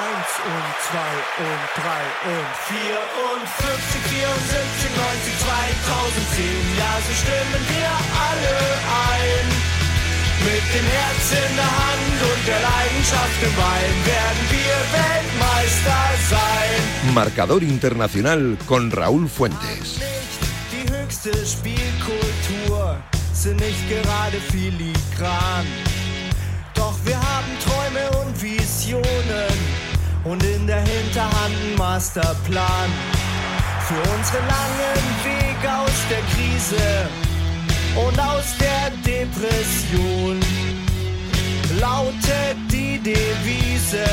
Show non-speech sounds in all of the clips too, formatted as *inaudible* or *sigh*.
Eins und zwei und drei und vier und 50, 74, 90, 2010. Ja, so stimmen wir alle ein. Mit dem Herz in der Hand und der Leidenschaft im Bein werden wir Weltmeister sein. Marcador Internacional con Raúl Fuentes. Nicht die höchste Spielkultur sind nicht gerade filigran. Doch wir haben Träume und Visionen und in der Hinterhand einen Masterplan. Für unseren langen Weg aus der Krise und aus der Depression lautet die Devise.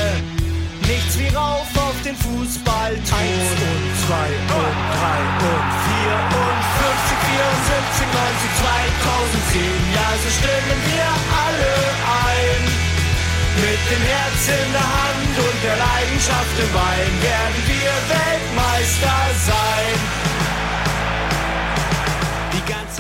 Nichts wie rauf auf den Fußball Eins und zwei und drei und vier und 50, 74, 90, 2010. Ja, so stimmen wir alle ein. Mit dem Herz in der Hand und der Leidenschaft im werden wir Weltmeister sein.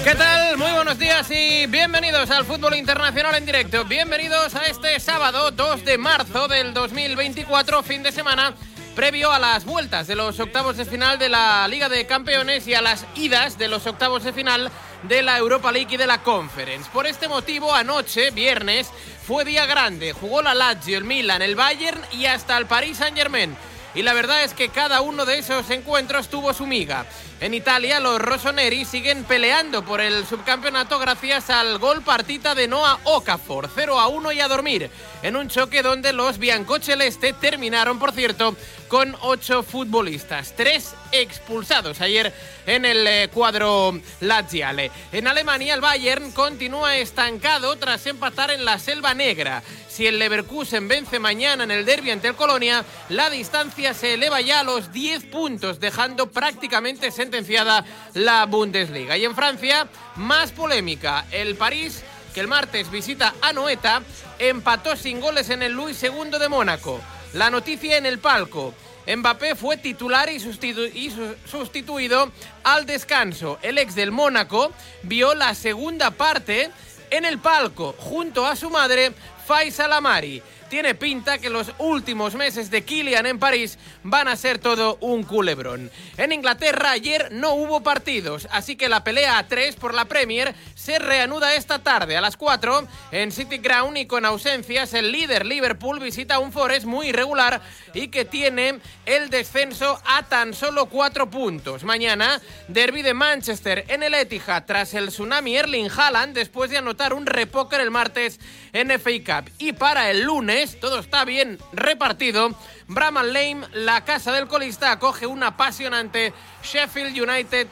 ¿Qué tal? Muy buenos días y bienvenidos al Fútbol Internacional en directo. Bienvenidos a este sábado 2 de marzo del 2024, fin de semana, previo a las vueltas de los octavos de final de la Liga de Campeones y a las idas de los octavos de final de la Europa League y de la Conference. Por este motivo, anoche, viernes, fue día grande. Jugó la Lazio, el Milan, el Bayern y hasta el Paris Saint-Germain. Y la verdad es que cada uno de esos encuentros tuvo su miga. En Italia, los rossoneri siguen peleando por el subcampeonato gracias al gol partita de Noah Okafor, 0 a 1 y a dormir, en un choque donde los biancoceleste terminaron, por cierto, con ocho futbolistas, tres expulsados ayer en el eh, cuadro laziale. En Alemania, el Bayern continúa estancado tras empatar en la Selva Negra. Si el Leverkusen vence mañana en el derby ante el Colonia, la distancia se eleva ya a los 10 puntos, dejando prácticamente sentenciada la Bundesliga. Y en Francia, más polémica. El París, que el martes visita a Noeta, empató sin goles en el Luis II de Mónaco. La noticia en el palco. Mbappé fue titular y, sustitu- y su- sustituido al descanso. El ex del Mónaco vio la segunda parte en el palco junto a su madre Faisal Amari. Tiene pinta que los últimos meses de Kylian en París van a ser todo un culebrón. En Inglaterra ayer no hubo partidos, así que la pelea a tres por la Premier se reanuda esta tarde a las 4 en City Ground y con ausencias el líder Liverpool visita un Forest muy irregular y que tiene el descenso a tan solo cuatro puntos. Mañana, derby de Manchester en el Etihad tras el tsunami Erling Haaland después de anotar un repóker el martes en FA Cup. Y para el lunes, todo está bien repartido. Bramall Lane, la casa del colista, acoge un apasionante Sheffield United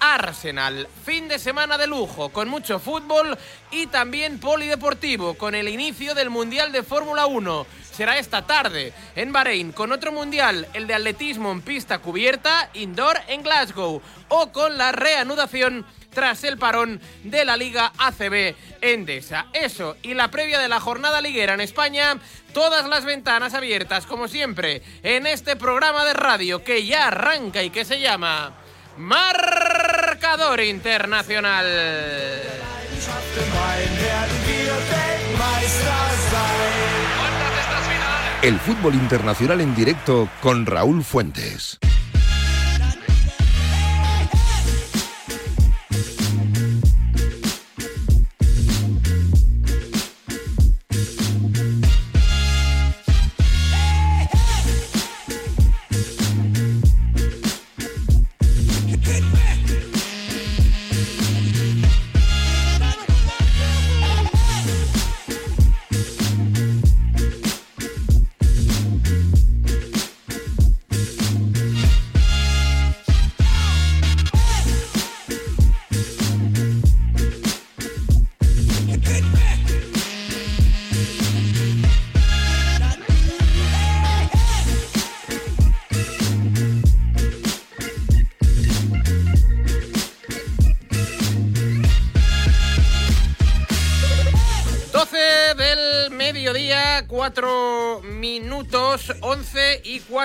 Arsenal. Fin de semana de lujo, con mucho fútbol y también polideportivo, con el inicio del Mundial de Fórmula 1. Será esta tarde en Bahrein, con otro mundial, el de atletismo en pista cubierta, indoor en Glasgow, o con la reanudación tras el parón de la Liga ACB Endesa. Eso y la previa de la jornada liguera en España, todas las ventanas abiertas como siempre en este programa de radio que ya arranca y que se llama Marcador Internacional. El fútbol internacional en directo con Raúl Fuentes.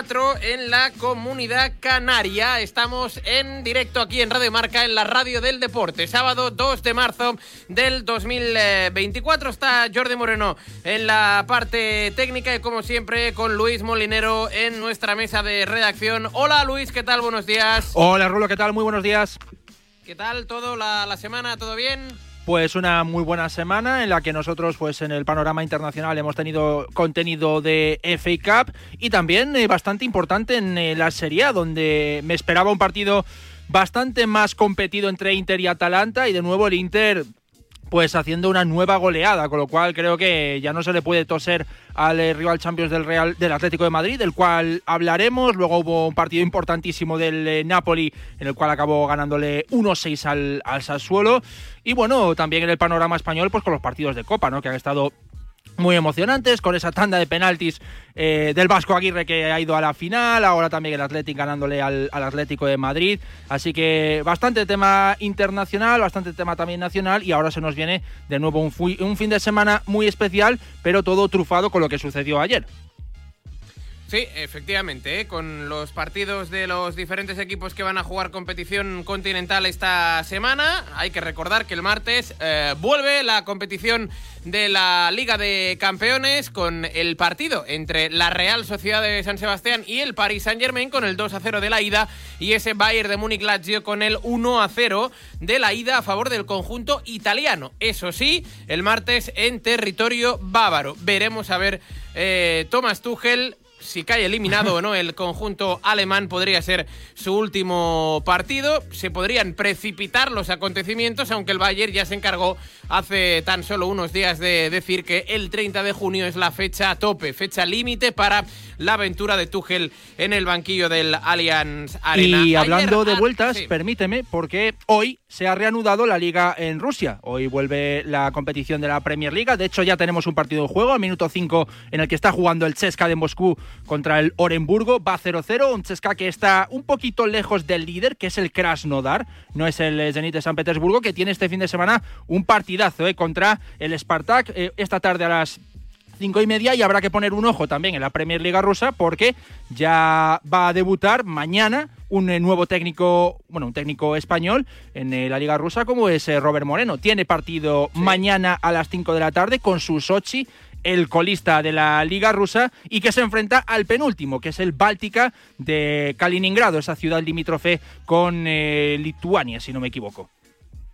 4 en la comunidad canaria. Estamos en directo aquí en Radio Marca, en la radio del deporte. Sábado 2 de marzo del 2024 está Jordi Moreno en la parte técnica y como siempre con Luis Molinero en nuestra mesa de redacción. Hola Luis, ¿qué tal? Buenos días. Hola Rulo, ¿qué tal? Muy buenos días. ¿Qué tal todo la, la semana? ¿Todo bien? Pues una muy buena semana en la que nosotros pues en el panorama internacional hemos tenido contenido de FA Cup y también eh, bastante importante en eh, la Serie A donde me esperaba un partido bastante más competido entre Inter y Atalanta y de nuevo el Inter pues haciendo una nueva goleada, con lo cual creo que ya no se le puede toser al eh, rival Champions del Real del Atlético de Madrid, del cual hablaremos. Luego hubo un partido importantísimo del eh, Napoli, en el cual acabó ganándole 1-6 al, al. Y bueno, también en el panorama español, pues con los partidos de Copa, ¿no? Que han estado muy emocionantes, con esa tanda de penaltis eh, del Vasco Aguirre que ha ido a la final, ahora también el Atlético ganándole al, Atlético de Madrid, así que bastante tema internacional, bastante tema también nacional y ahora se nos viene de nuevo un, un fin de semana muy especial, pero todo trufado con lo que sucedió ayer. Sí, efectivamente, ¿eh? con los partidos de los diferentes equipos que van a jugar competición continental esta semana. Hay que recordar que el martes eh, vuelve la competición de la Liga de Campeones con el partido entre la Real Sociedad de San Sebastián y el Paris Saint Germain con el 2 a 0 de la ida y ese Bayern de Múnich Lazio con el 1 a 0 de la ida a favor del conjunto italiano. Eso sí, el martes en territorio bávaro. Veremos a ver eh, Thomas Tuchel si cae eliminado o no el conjunto alemán, podría ser su último partido. Se podrían precipitar los acontecimientos, aunque el Bayern ya se encargó hace tan solo unos días de decir que el 30 de junio es la fecha tope, fecha límite para la aventura de Tuchel en el banquillo del Allianz Arena. Y hablando de vueltas, permíteme, porque hoy se ha reanudado la liga en Rusia. Hoy vuelve la competición de la Premier League. De hecho, ya tenemos un partido de juego, al minuto 5, en el que está jugando el Chesca de Moscú contra el Orenburgo. Va 0-0, un Chesca que está un poquito lejos del líder, que es el Krasnodar, no es el Zenit de San Petersburgo, que tiene este fin de semana un partidazo eh, contra el Spartak. Eh, esta tarde a las cinco y media y habrá que poner un ojo también en la Premier Liga rusa porque ya va a debutar mañana un eh, nuevo técnico, bueno, un técnico español en eh, la Liga Rusa como es eh, Robert Moreno. Tiene partido mañana a las 5 de la tarde con su Sochi, el colista de la Liga Rusa, y que se enfrenta al penúltimo, que es el Báltica de Kaliningrado, esa ciudad limítrofe con Lituania, si no me equivoco.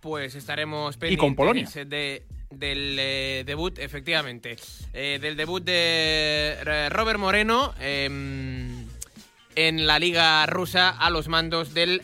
Pues estaremos pendientes y con Polonia. de del eh, debut, efectivamente, eh, del debut de eh, Robert Moreno em, en la liga rusa a los mandos del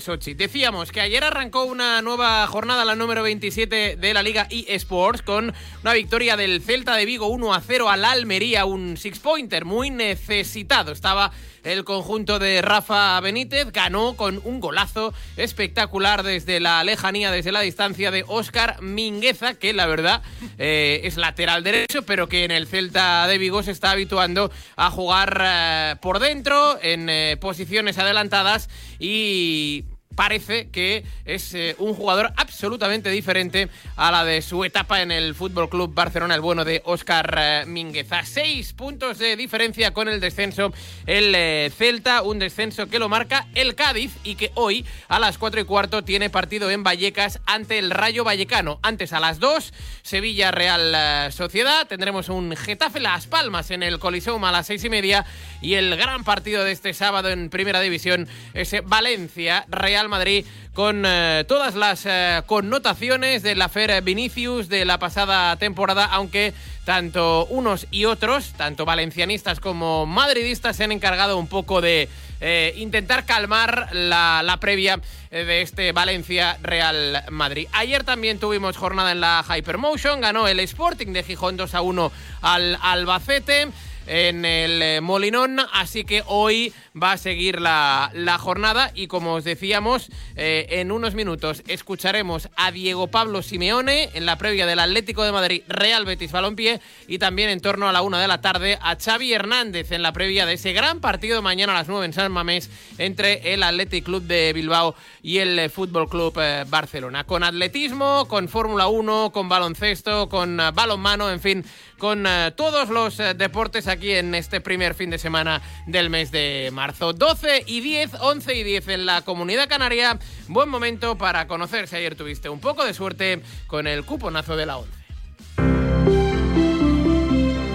Sochi. Decíamos que ayer arrancó una nueva jornada, la número 27 de la liga eSports, con una victoria del Celta de Vigo 1 a 0 al Almería, un six-pointer muy necesitado. Estaba el conjunto de Rafa Benítez ganó con un golazo espectacular desde la lejanía, desde la distancia de Óscar Mingueza, que la verdad eh, es lateral derecho, pero que en el Celta de Vigo se está habituando a jugar eh, por dentro, en eh, posiciones adelantadas y parece que es eh, un jugador absolutamente diferente a la de su etapa en el Fútbol Club Barcelona, el bueno de Óscar eh, Mingueza. Seis puntos de diferencia con el descenso el eh, Celta, un descenso que lo marca el Cádiz y que hoy a las cuatro y cuarto tiene partido en Vallecas ante el Rayo Vallecano. Antes a las dos, Sevilla Real Sociedad, tendremos un Getafe Las Palmas en el Coliseum a las seis y media y el gran partido de este sábado en Primera División, ese Valencia Real Madrid con eh, todas las eh, connotaciones de la Fer Vinicius de la pasada temporada, aunque tanto unos y otros, tanto valencianistas como madridistas, se han encargado un poco de eh, intentar calmar la, previa de este Valencia Real Madrid. Ayer también tuvimos jornada en la Hypermotion, ganó el Sporting de Gijón 2 a 1 al Albacete en el Molinón, así que hoy va a seguir la, la jornada y como os decíamos, eh, en unos minutos escucharemos a Diego Pablo Simeone en la previa del Atlético de Madrid Real Betis Balompié y también en torno a la una de la tarde a Xavi Hernández en la previa de ese gran partido mañana a las 9 en San Mamés entre el Athletic Club de Bilbao y el eh, Fútbol Club eh, Barcelona. Con atletismo, con Fórmula 1, con baloncesto, con balonmano, en fin, con todos los deportes aquí en este primer fin de semana del mes de marzo. 12 y 10, 11 y 10 en la comunidad canaria. Buen momento para conocerse. Ayer tuviste un poco de suerte con el cuponazo de la 11.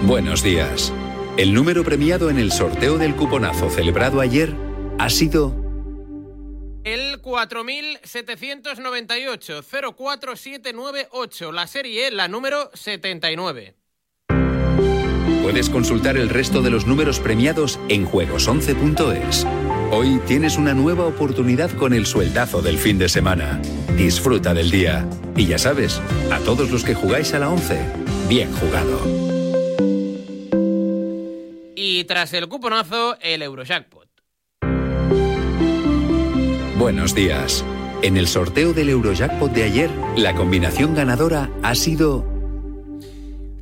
Buenos días. El número premiado en el sorteo del cuponazo celebrado ayer ha sido... El 4798 04798, la serie, la número 79. Puedes consultar el resto de los números premiados en juegos11.es. Hoy tienes una nueva oportunidad con el sueldazo del fin de semana. Disfruta del día. Y ya sabes, a todos los que jugáis a la 11, bien jugado. Y tras el cuponazo, el Eurojackpot. Buenos días. En el sorteo del Eurojackpot de ayer, la combinación ganadora ha sido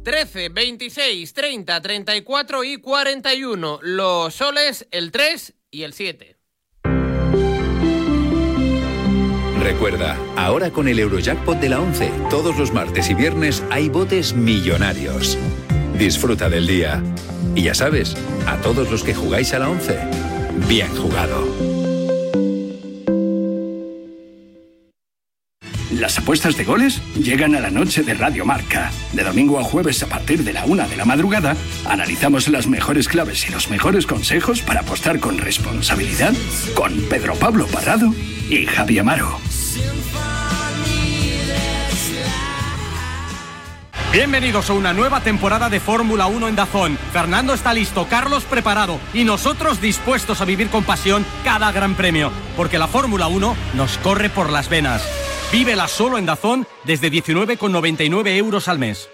13, 26, 30, 34 y 41. Los soles, el 3 y el 7. Recuerda, ahora con el Eurojackpot de la 11, todos los martes y viernes hay botes millonarios. Disfruta del día. Y ya sabes, a todos los que jugáis a la 11, bien jugado. Las apuestas de goles llegan a la noche de Radio Marca. De domingo a jueves a partir de la una de la madrugada, analizamos las mejores claves y los mejores consejos para apostar con responsabilidad con Pedro Pablo Parrado y Javi Amaro. Bienvenidos a una nueva temporada de Fórmula 1 en Dazón. Fernando está listo, Carlos preparado y nosotros dispuestos a vivir con pasión cada gran premio, porque la Fórmula 1 nos corre por las venas. Vívela solo en Dazón desde 19,99 euros al mes.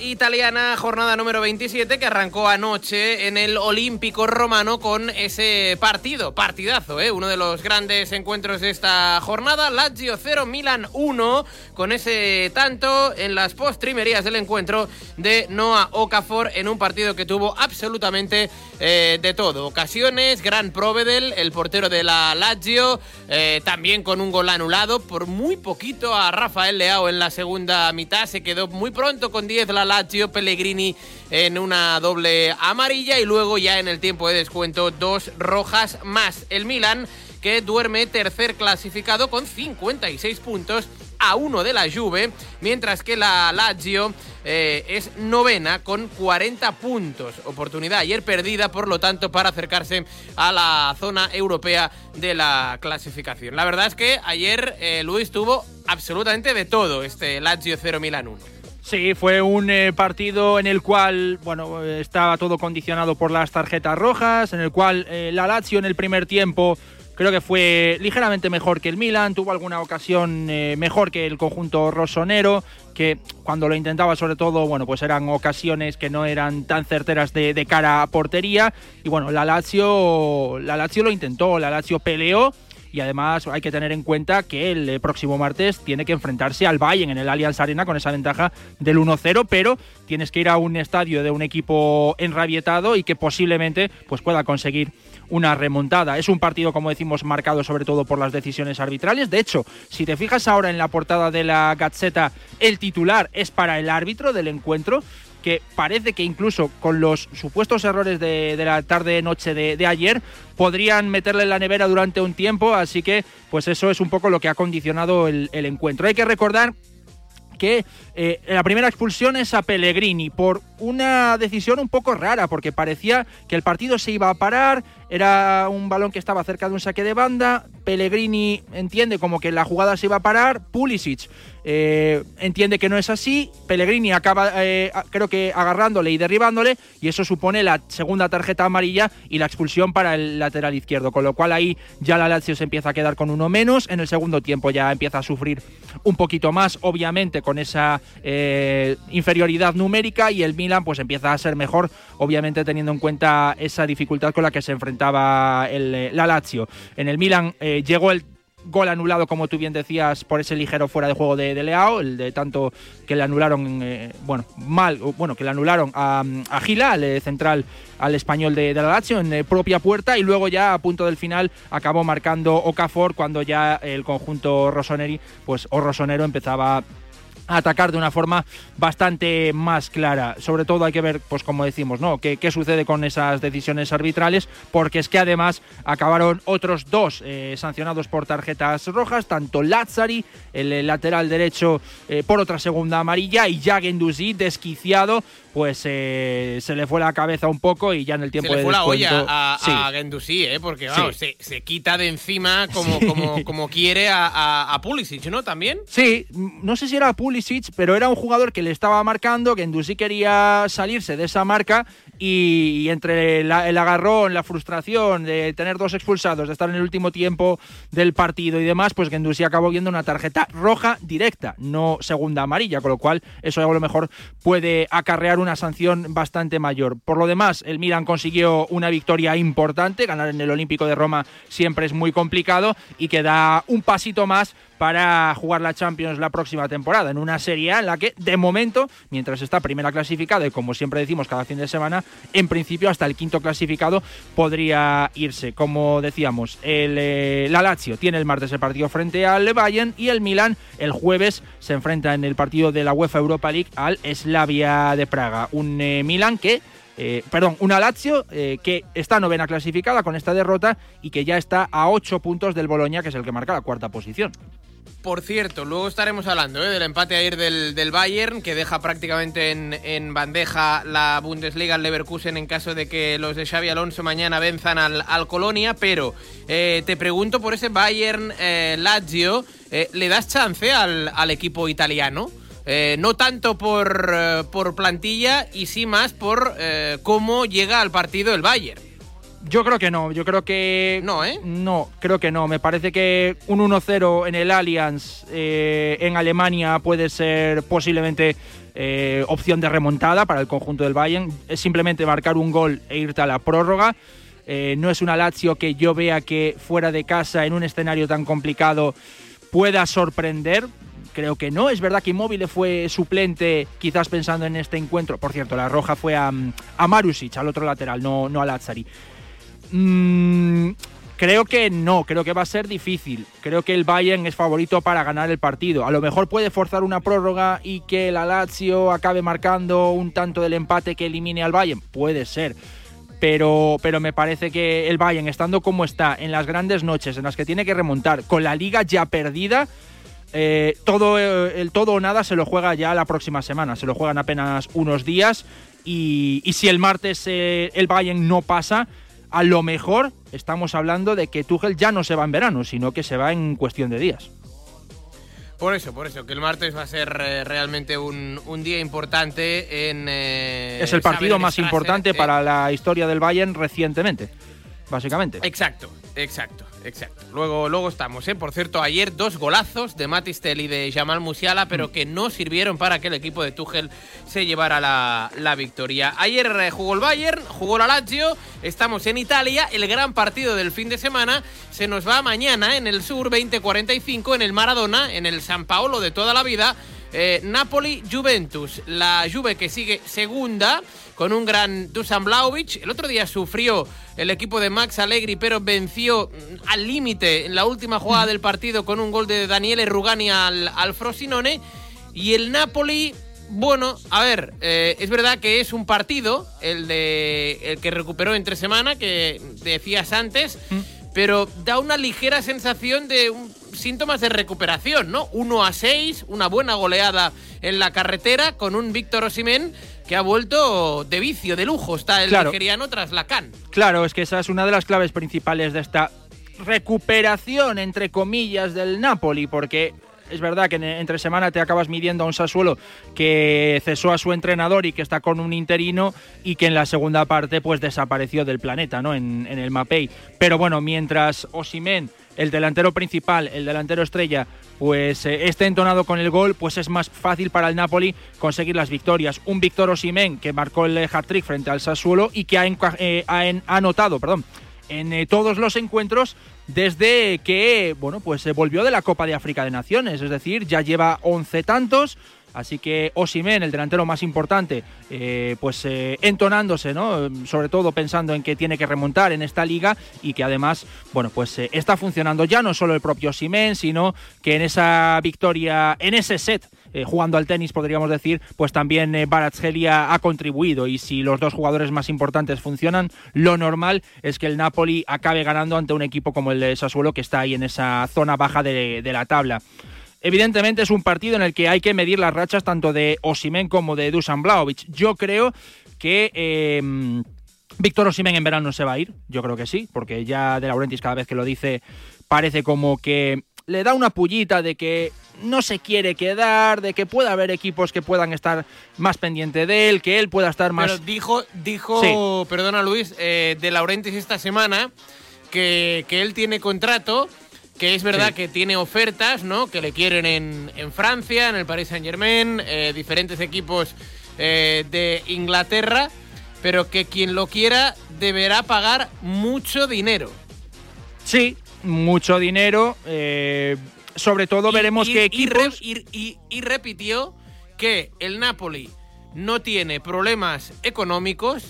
Italiana, jornada número 27, que arrancó anoche en el Olímpico Romano con ese partido, partidazo, ¿eh? uno de los grandes encuentros de esta jornada. Lazio 0, Milan 1, con ese tanto en las postrimerías del encuentro de Noah Okafor en un partido que tuvo absolutamente eh, de todo. Ocasiones, gran Provedel, el portero de la Lazio, eh, también con un gol anulado por muy poquito a Rafael Leao en la segunda mitad. Se quedó muy pronto con 10 la Lazio, Pellegrini en una doble amarilla y luego ya en el tiempo de descuento dos rojas más. El Milan que duerme tercer clasificado con 56 puntos a uno de la Juve, mientras que la Lazio eh, es novena con 40 puntos. Oportunidad ayer perdida, por lo tanto, para acercarse a la zona europea de la clasificación. La verdad es que ayer eh, Luis tuvo absolutamente de todo este Lazio 0 Milan 1. Sí, fue un eh, partido en el cual, bueno, estaba todo condicionado por las tarjetas rojas, en el cual la Lazio en el primer tiempo Creo que fue ligeramente mejor que el Milan, tuvo alguna ocasión eh, mejor que el conjunto rosonero, que cuando lo intentaba sobre todo, bueno, pues eran ocasiones que no eran tan certeras de, cara a portería. Y bueno, la Lazio, la Lazio lo intentó, la Lazio peleó y además hay que tener en cuenta que el eh, próximo martes tiene que enfrentarse al Bayern en el Allianz Arena con esa ventaja del 1-0, pero tienes que ir a un estadio de un equipo enrabietado y que posiblemente pues pueda conseguir una remontada. Es un partido, como decimos, marcado sobre todo por las decisiones arbitrales. De hecho, si te fijas ahora en la portada de la Gazzetta, el titular es para el árbitro del encuentro parece que incluso con los supuestos errores de, la tarde-noche de, ayer podrían meterle en la nevera durante un tiempo, así que pues eso es un poco lo que ha condicionado el, el encuentro. Hay que recordar que eh, la primera expulsión es a Pellegrini por una decisión un poco rara, porque parecía que el partido se iba a parar, era un balón que estaba cerca de un saque de banda, Pellegrini entiende como que la jugada se iba a parar, Pulisic eh, entiende que no es así, Pellegrini acaba eh, creo que agarrándole y derribándole y eso supone la segunda tarjeta amarilla y la expulsión para el lateral izquierdo, con lo cual ahí ya la Lazio se empieza a quedar con uno menos, en el segundo tiempo ya empieza a sufrir un poquito más, obviamente con esa eh, inferioridad numérica y el Milan pues empieza a ser mejor, obviamente teniendo en cuenta esa dificultad con la que se enfrentaba el, eh, la Lazio. En el Milan eh, llegó el gol anulado, como tú bien decías, por ese ligero fuera de juego de, Leao, el de tanto que le anularon, bueno, mal, bueno, que le anularon a, Gila, al central, al español de, la Lazio, en propia puerta, y luego ya a punto del final acabó marcando Okafor cuando ya el conjunto Rossoneri, pues, o Rosonero empezaba atacar de una forma bastante más clara. Sobre todo hay que ver, pues como decimos, ¿no? ¿Qué, sucede con esas decisiones arbitrales? Porque es que además acabaron otros dos eh, sancionados por tarjetas rojas, tanto Lazzari, el, lateral derecho, eh, por otra segunda amarilla, y Jagenduzi, desquiciado, pues eh, se le fue la cabeza un poco y ya en el tiempo se le fue la olla a, ¿eh? porque se, quita de encima como, como, como quiere a, a, Pulisic, ¿no? También. Sí, no sé si era Pulisic, pero era un jugador que le estaba marcando, Gendusi quería salirse de esa marca y, entre el agarrón, la frustración de tener dos expulsados, de estar en el último tiempo del partido y demás, pues Gendusi acabó viendo una tarjeta roja directa, no segunda amarilla, con lo cual eso a lo mejor puede acarrear una sanción bastante mayor. Por lo demás, el Milan consiguió una victoria importante, ganar en el Olímpico de Roma siempre es muy complicado y queda un pasito más para jugar la Champions la próxima temporada, en una serie en la que, de momento, mientras está primera clasificada, y como siempre decimos cada fin de semana, en principio hasta el quinto clasificado podría irse. Como decíamos, el, eh, la Lazio tiene el martes el partido frente al Bayern y el Milan el jueves se enfrenta en el partido de la UEFA Europa League al Slavia de Praga. Un eh, Milan que eh, perdón, una Lazio que está novena clasificada con esta derrota y que ya está a ocho puntos del Boloña, que es el que marca la cuarta posición. Por cierto, luego estaremos hablando ¿eh? del empate ayer del, del, Bayern, que deja prácticamente en, bandeja la Bundesliga al Leverkusen en caso de que los de Xavi Alonso mañana venzan al, al Colonia. Pero eh, te pregunto por ese Bayern eh, Lazio, ¿le das chance al, al equipo italiano? no tanto por, por plantilla y sí más por cómo llega al partido el Bayern. Yo creo que no, yo creo que... No, ¿eh? No, creo que no. Me parece que un 1-0 en el Allianz eh, en Alemania puede ser posiblemente eh, opción de remontada para el conjunto del Bayern. Es simplemente marcar un gol e irte a la prórroga. Eh, no es una Lazio que yo vea que fuera de casa, en un escenario tan complicado, pueda sorprender creo que no. Es verdad que Immobile fue suplente, quizás pensando en este encuentro. Por cierto, la roja fue a, a Marusic, al otro lateral, no, no a Lazzari. Mm, creo que no, creo que va a ser difícil. Creo que el Bayern es favorito para ganar el partido. A lo mejor puede forzar una prórroga y que la Lazio acabe marcando un tanto del empate que elimine al Bayern. Puede ser. Pero, pero me parece que el Bayern, estando como está, en las grandes noches en las que tiene que remontar, con la liga ya perdida, eh, todo, eh, el todo o nada se lo juega ya la próxima semana. Se lo juegan apenas unos días. Y, si el martes eh, el Bayern no pasa, a lo mejor estamos hablando de que Tuchel ya no se va en verano, sino que se va en cuestión de días. Por eso, por eso, que el martes va a ser eh, realmente un, día importante en... Eh, es el partido más importante para la historia del Bayern recientemente, básicamente. Exacto, exacto. Exacto. Luego, luego estamos, ¿eh? Por cierto, ayer dos golazos de Matistel y de Jamal Musiala, pero que no sirvieron para que el equipo de Tuchel se llevara la, la victoria. Ayer eh, jugó el Bayern, jugó la Lazio, estamos en Italia, el gran partido del fin de semana se nos va mañana en el Sur 2045 en el Maradona, en el San Paolo de toda la vida. Eh, Napoli-Juventus, la Juve que sigue segunda con un gran Dusan Blaovic. El otro día sufrió el equipo de Max Allegri, pero venció mm, al límite en la última jugada del partido con un gol de Daniele Rugani al, al Frosinone. Y el Napoli, bueno, a ver, eh, es verdad que es un partido, el, de, el que recuperó entre semana, que decías antes, pero da una ligera sensación de un- síntomas de recuperación, ¿no? 1 a 6, una buena goleada en la carretera con un Víctor Osimén que ha vuelto de vicio, de lujo, está el Claro. nigeriano tras la CAN. Claro, es que esa es una de las claves principales de esta recuperación, entre comillas, del Napoli, porque es verdad que en- entre semana te acabas midiendo a un Sassuolo que cesó a su entrenador y que está con un interino y que en la segunda parte pues desapareció del planeta, ¿no? En, en el Mapei. Pero bueno, mientras Osimen, el delantero principal, el delantero estrella, pues eh, esté entonado con el gol, pues es más fácil para el Napoli conseguir las victorias. Un Víctor Osimen que marcó el eh, hat-trick frente al Sassuolo y que ha, eh, anotado, perdón, en eh, todos los encuentros desde que, bueno, pues se volvió de la Copa de África de Naciones, es decir, ya lleva 11 tantos. Así que Osimen, el delantero más importante, eh, pues eh, entonándose, ¿no? Sobre todo pensando en que tiene que remontar en esta liga y que además, bueno, pues eh, está funcionando ya no solo el propio Osimen, sino que en esa victoria, en ese set, jugando al tenis, podríamos decir, pues también Barazgelia ha contribuido. Y si los dos jugadores más importantes funcionan, lo normal es que el Napoli acabe ganando ante un equipo como el de Sassuolo, que está ahí en esa zona baja de la tabla. Evidentemente es un partido en el que hay que medir las rachas tanto de Osimen como de Dusan Blaovic. Yo creo que eh, Víctor Osimen en verano se va a ir, yo creo que sí, porque ya De Laurentiis cada vez que lo dice parece como que le da una pullita de que no se quiere quedar, de que pueda haber equipos que puedan estar más pendiente de él, que él pueda estar más... Pero dijo, dijo perdona Luis, eh, de Laurentiis esta semana que, que él tiene contrato, que es verdad Sí. que tiene ofertas, ¿no? Que le quieren en, en Francia, en el Paris Saint Germain, diferentes equipos eh, de Inglaterra, pero que quien lo quiera deberá pagar mucho dinero. Sí, mucho dinero. eh, sobre todo Y- veremos y- qué equipos... Y, y- y repitió que el Napoli no tiene problemas económicos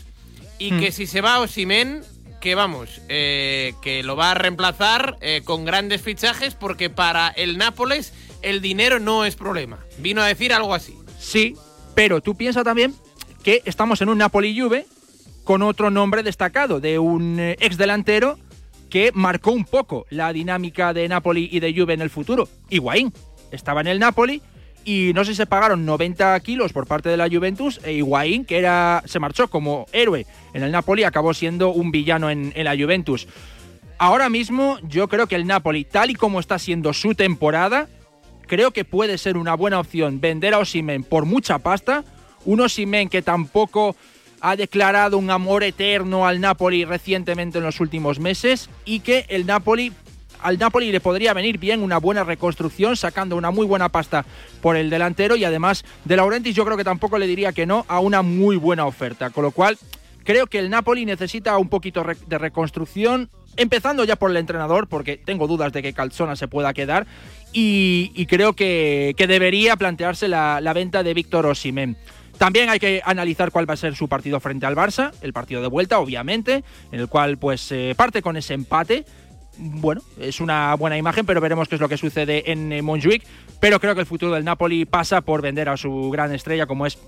y que si se va Osimen, que vamos, eh, que lo va a reemplazar eh, con grandes fichajes porque para el Nápoles el dinero no es problema. Vino a decir algo así. Sí, pero tú piensas también que estamos en un Napoli-Juve con otro nombre destacado de un eh, ex delantero que marcó un poco la dinámica de Napoli y de Juve en el futuro. Higuaín estaba en el Napoli y no sé si se pagaron 90 kilos por parte de la Juventus e Higuaín, que era, se marchó como héroe en el Napoli, acabó siendo un villano en, en la Juventus. Ahora mismo yo creo que el Napoli, tal y como está siendo su temporada, creo que puede ser una buena opción vender a Osimen por mucha pasta. Un Osimen que tampoco ha declarado un amor eterno al Napoli recientemente en los últimos meses y que el Napoli al Napoli le podría venir bien una buena reconstrucción sacando una muy buena pasta por el delantero y además de Laurentiis yo creo que tampoco le diría que no a una muy buena oferta, con lo cual creo que el Napoli necesita un poquito de reconstrucción empezando ya por el entrenador, porque tengo dudas de que Calzona se pueda quedar, y, creo que, que debería plantearse la, venta de Víctor Osimhen. También hay que analizar cuál va a ser su partido frente al Barça, el partido de vuelta, obviamente, en el cual pues eh, parte con ese empate. Bueno, es una buena imagen, pero veremos qué es lo que sucede en eh, Montjuic. Pero creo que el futuro del Napoli pasa por vender a su gran estrella, como es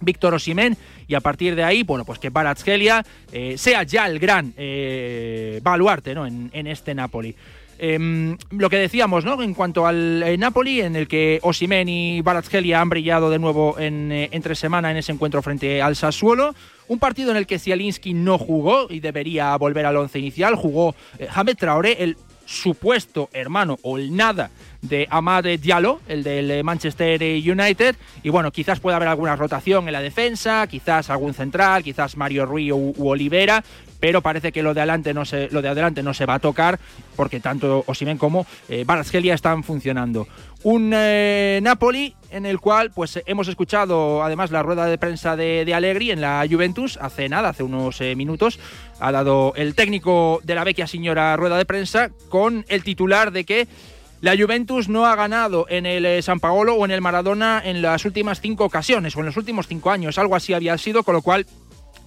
Víctor Osimhen y a partir de ahí, bueno, pues que Barazgelia eh, sea ya el gran eh, baluarte ¿no? en este Napoli. Em, lo que decíamos, ¿no? En cuanto al eh, Napoli, en el que Osimhen y Barazgelia han brillado de nuevo en, eh, entre semana en ese encuentro frente al Sassuolo. Un partido en el que Zielinski no jugó y debería volver al once inicial. Jugó eh, Hamed Traoré, el supuesto hermano o el nada de Amad Diallo, el del Manchester United. Y bueno, quizás pueda haber alguna rotación en la defensa, quizás algún central, quizás Mario Rui u, Olivera, pero parece que lo de adelante no se, lo de adelante no se va a tocar porque tanto Osimen como eh, están funcionando. Un eh, Napoli en el cual pues hemos escuchado además la rueda de prensa de, de Allegri en la Juventus hace nada, hace unos eh, minutos. Ha dado el técnico de la vecchia señora rueda de prensa con el titular de que la Juventus no ha ganado en el eh, San Paolo o en el Maradona en las últimas cinco ocasiones o en los últimos cinco años. Algo así había sido, con lo cual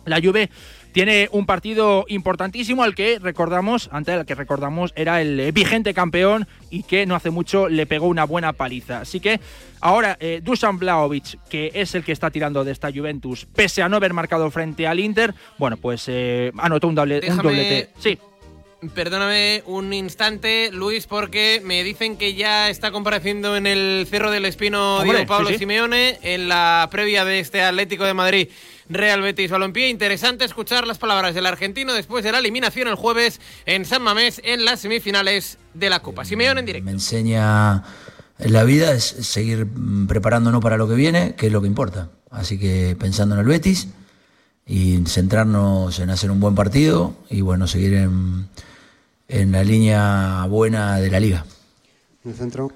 la Juve tiene un partido importantísimo al que recordamos, ante el que recordamos era el eh, vigente campeón y que no hace mucho le pegó una buena paliza. Así que ahora eh, Dusan Blaovic, que es el que está tirando de esta Juventus, pese a no haber marcado frente al Inter, bueno, pues eh, anotó un, doble, un doblete. Sí. Perdóname un instante, Luis, porque me dicen que ya está compareciendo en el Cerro del Espino Diego Pablo Simeone en la previa de este Atlético de Madrid. Real Betis Balompié. Interesante escuchar las palabras del argentino después de la eliminación el jueves en San Mamés en las semifinales de la Copa. Simeone en directo. Me enseña la vida es seguir preparándonos para lo que viene, que es lo que importa. Así que pensando en el Betis y centrarnos en hacer un buen partido y bueno, seguir en en la línea buena de la liga. En el centro.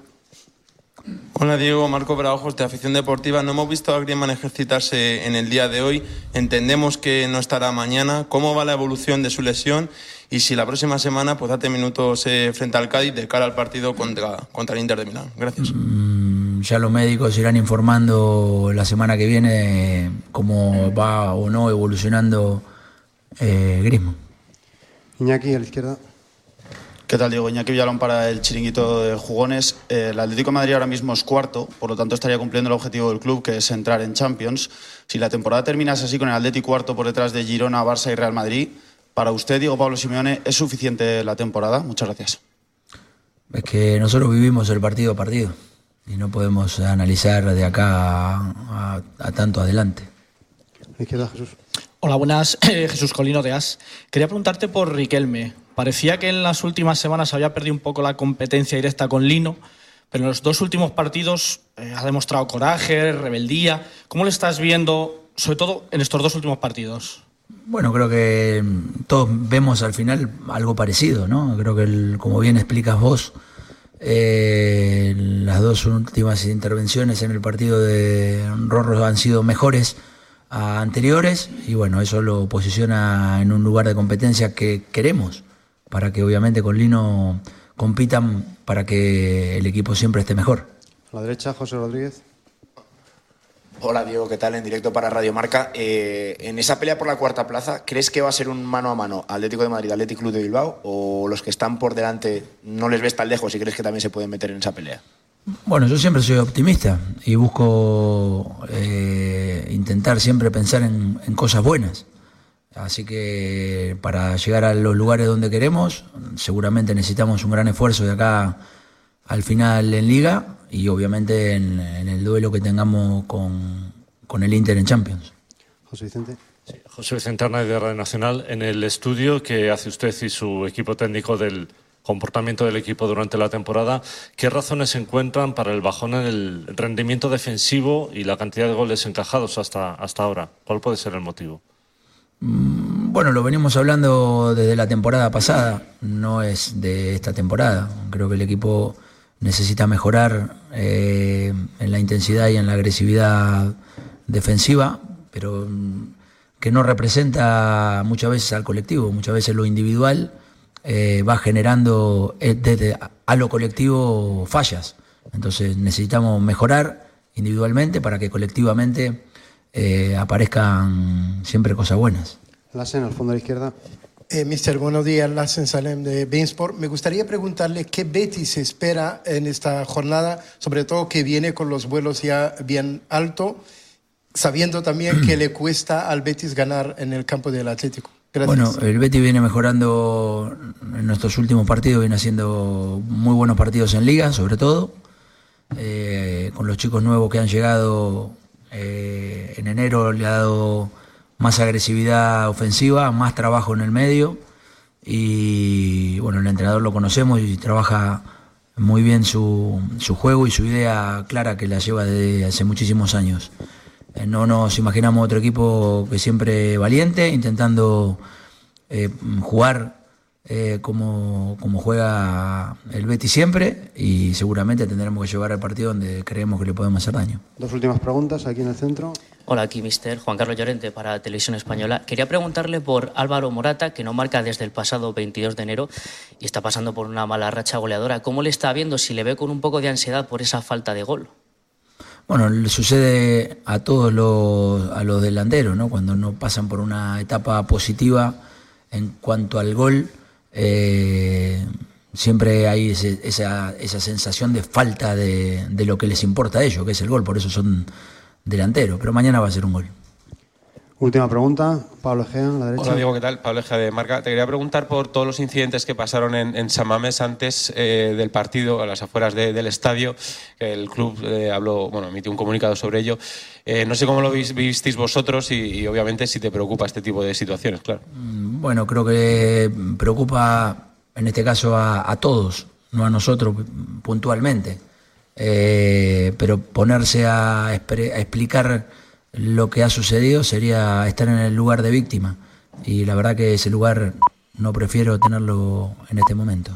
Hola Diego, Marco Braojos de Afición Deportiva. No hemos visto a Griezmann ejercitarse en el día de hoy. Entendemos que no estará mañana. ¿Cómo va la evolución de su lesión? Y si la próxima semana pues date minutos eh, frente al Cádiz de cara al partido contra, contra el Inter de Milán. Gracias. Mm, ya los médicos irán informando la semana que viene cómo va o no evolucionando eh, Griezmann. Iñaki a la izquierda. ¿Qué tal, Diego? Iñaki Villalón para el chiringuito de jugones. Eh, el Atlético de Madrid ahora mismo es cuarto, por lo tanto estaría cumpliendo el objetivo del club, que es entrar en Champions. Si la temporada terminase así con el Atlético cuarto por detrás de Girona, Barça y Real Madrid, para usted, Diego Pablo Simeone, ¿es suficiente la temporada? Muchas gracias. Es que nosotros vivimos el partido a partido y no podemos analizar de acá a, tanto adelante. Izquierda, Jesús. Hola, buenas. *clears throat* Jesús Colino de As. Quería preguntarte por Riquelme. Parecía que en las últimas semanas había perdido un poco la competencia directa con Lino, pero en los dos últimos partidos eh, ha demostrado coraje, rebeldía. ¿Cómo le estás viendo, sobre todo en estos dos últimos partidos? Bueno, creo que mm, todos vemos al final algo parecido, ¿no? Creo que, como bien explicas vos, eh, las dos últimas intervenciones en el partido de Rorro han sido mejores a anteriores y bueno, eso lo posiciona en un lugar de competencia que queremos para que obviamente con Lino compitan para que el equipo siempre esté mejor. A la derecha, José Rodríguez. Hola Diego, ¿qué tal? En directo para Radio Marca. Eh, en esa pelea por la cuarta plaza, ¿crees que va a ser un mano a mano Atlético de Madrid, Atlético Club de Bilbao? ¿O los que están por delante no les ves tan lejos y crees que también se pueden meter en esa pelea? Bueno, yo siempre soy optimista y busco eh, intentar siempre pensar en cosas buenas. Así que para llegar a los lugares donde queremos, seguramente necesitamos un gran esfuerzo de acá al final en liga y obviamente en, el duelo que tengamos con, el Inter en Champions. José Vicente. José Vicente Arnaiz de Radio Nacional, en el estudio que hace usted y su equipo técnico del comportamiento del equipo durante la temporada, ¿qué razones se encuentran para el bajón en el rendimiento defensivo y la cantidad de goles encajados hasta, hasta ahora? ¿Cuál puede ser el motivo? Mm, bueno, lo venimos hablando desde la temporada pasada, no es de esta temporada. Creo que el equipo necesita mejorar eh, en la intensidad y en la agresividad defensiva, pero mm, que no representa muchas veces al colectivo, muchas veces lo individual eh, va generando eh, desde a lo colectivo fallas. Entonces necesitamos mejorar individualmente para que colectivamente eh, aparezcan siempre cosas buenas. Lassen, al fondo de la izquierda. Eh, mister, buenos días. Lassen Salem de Bainsport. Me gustaría preguntarle qué Betty se espera en esta jornada, sobre todo que viene con los vuelos ya bien alto, sabiendo también que le cuesta al Betis ganar en el campo del Atlético. Bueno, el Betis viene mejorando en nuestros últimos partidos, viene haciendo muy buenos partidos en liga, sobre todo. Eh, con los chicos nuevos que han llegado eh, en enero le ha dado más agresividad ofensiva, más trabajo en el medio y bueno, el entrenador lo conocemos y trabaja muy bien su, su juego y su idea clara que la lleva desde hace muchísimos años. Eh, no nos imaginamos otro equipo que siempre valiente, intentando eh, jugar eh, como, como juega el Betty siempre y seguramente tendremos que llevar al partido donde creemos que le podemos hacer daño. Dos últimas preguntas aquí en el centro. Hola, aquí mister Juan Carlos Llorente para Televisión Española. Quería preguntarle por Álvaro Morata, que no marca desde el pasado 22 de enero y está pasando por una mala racha goleadora. ¿Cómo le está viendo si le ve con un poco de ansiedad por esa falta de gol? Bueno, le sucede a todos los, a los delanteros, ¿no? Cuando no pasan por una etapa positiva en cuanto al gol, eh, siempre hay esa, esa, sensación de falta de, de, lo que les importa a ellos, que es el gol, por eso son delanteros, pero mañana va a ser un gol. Última pregunta, Pablo Egea, a la derecha. Hola Diego, ¿qué tal? Pablo Egea de Marca. Te quería preguntar por todos los incidentes que pasaron en, en San Mamés antes eh, del partido, a las afueras de, del estadio. El club eh, habló, bueno, emitió un comunicado sobre ello. Eh, no sé cómo lo visteis vosotros y, y, obviamente si te preocupa este tipo de situaciones, claro. Bueno, creo que preocupa en este caso a, a todos, no a nosotros puntualmente. pero ponerse a, a explicar lo que ha sucedido sería estar en el lugar de víctima. Y la verdad que ese lugar no prefiero tenerlo en este momento.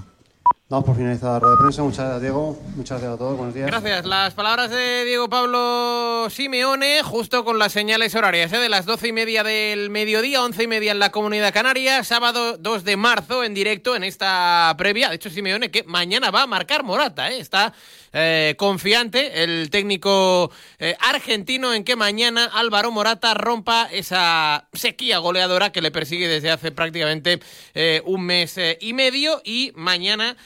Damos por finalizada la rueda de prensa. Muchas gracias, Diego. Muchas gracias a todos. Buenos días. Gracias. Las palabras de Diego Pablo Simeone, justo con las señales horarias, ¿eh? de las doce y media del mediodía, once y media en la Comunidad Canaria, sábado 2 de marzo en directo en esta previa. De hecho, Simeone que mañana va a marcar Morata. ¿eh? Está eh, confiante el técnico eh, argentino en que mañana Álvaro Morata rompa esa sequía goleadora que le persigue desde hace prácticamente eh, un mes y medio y mañana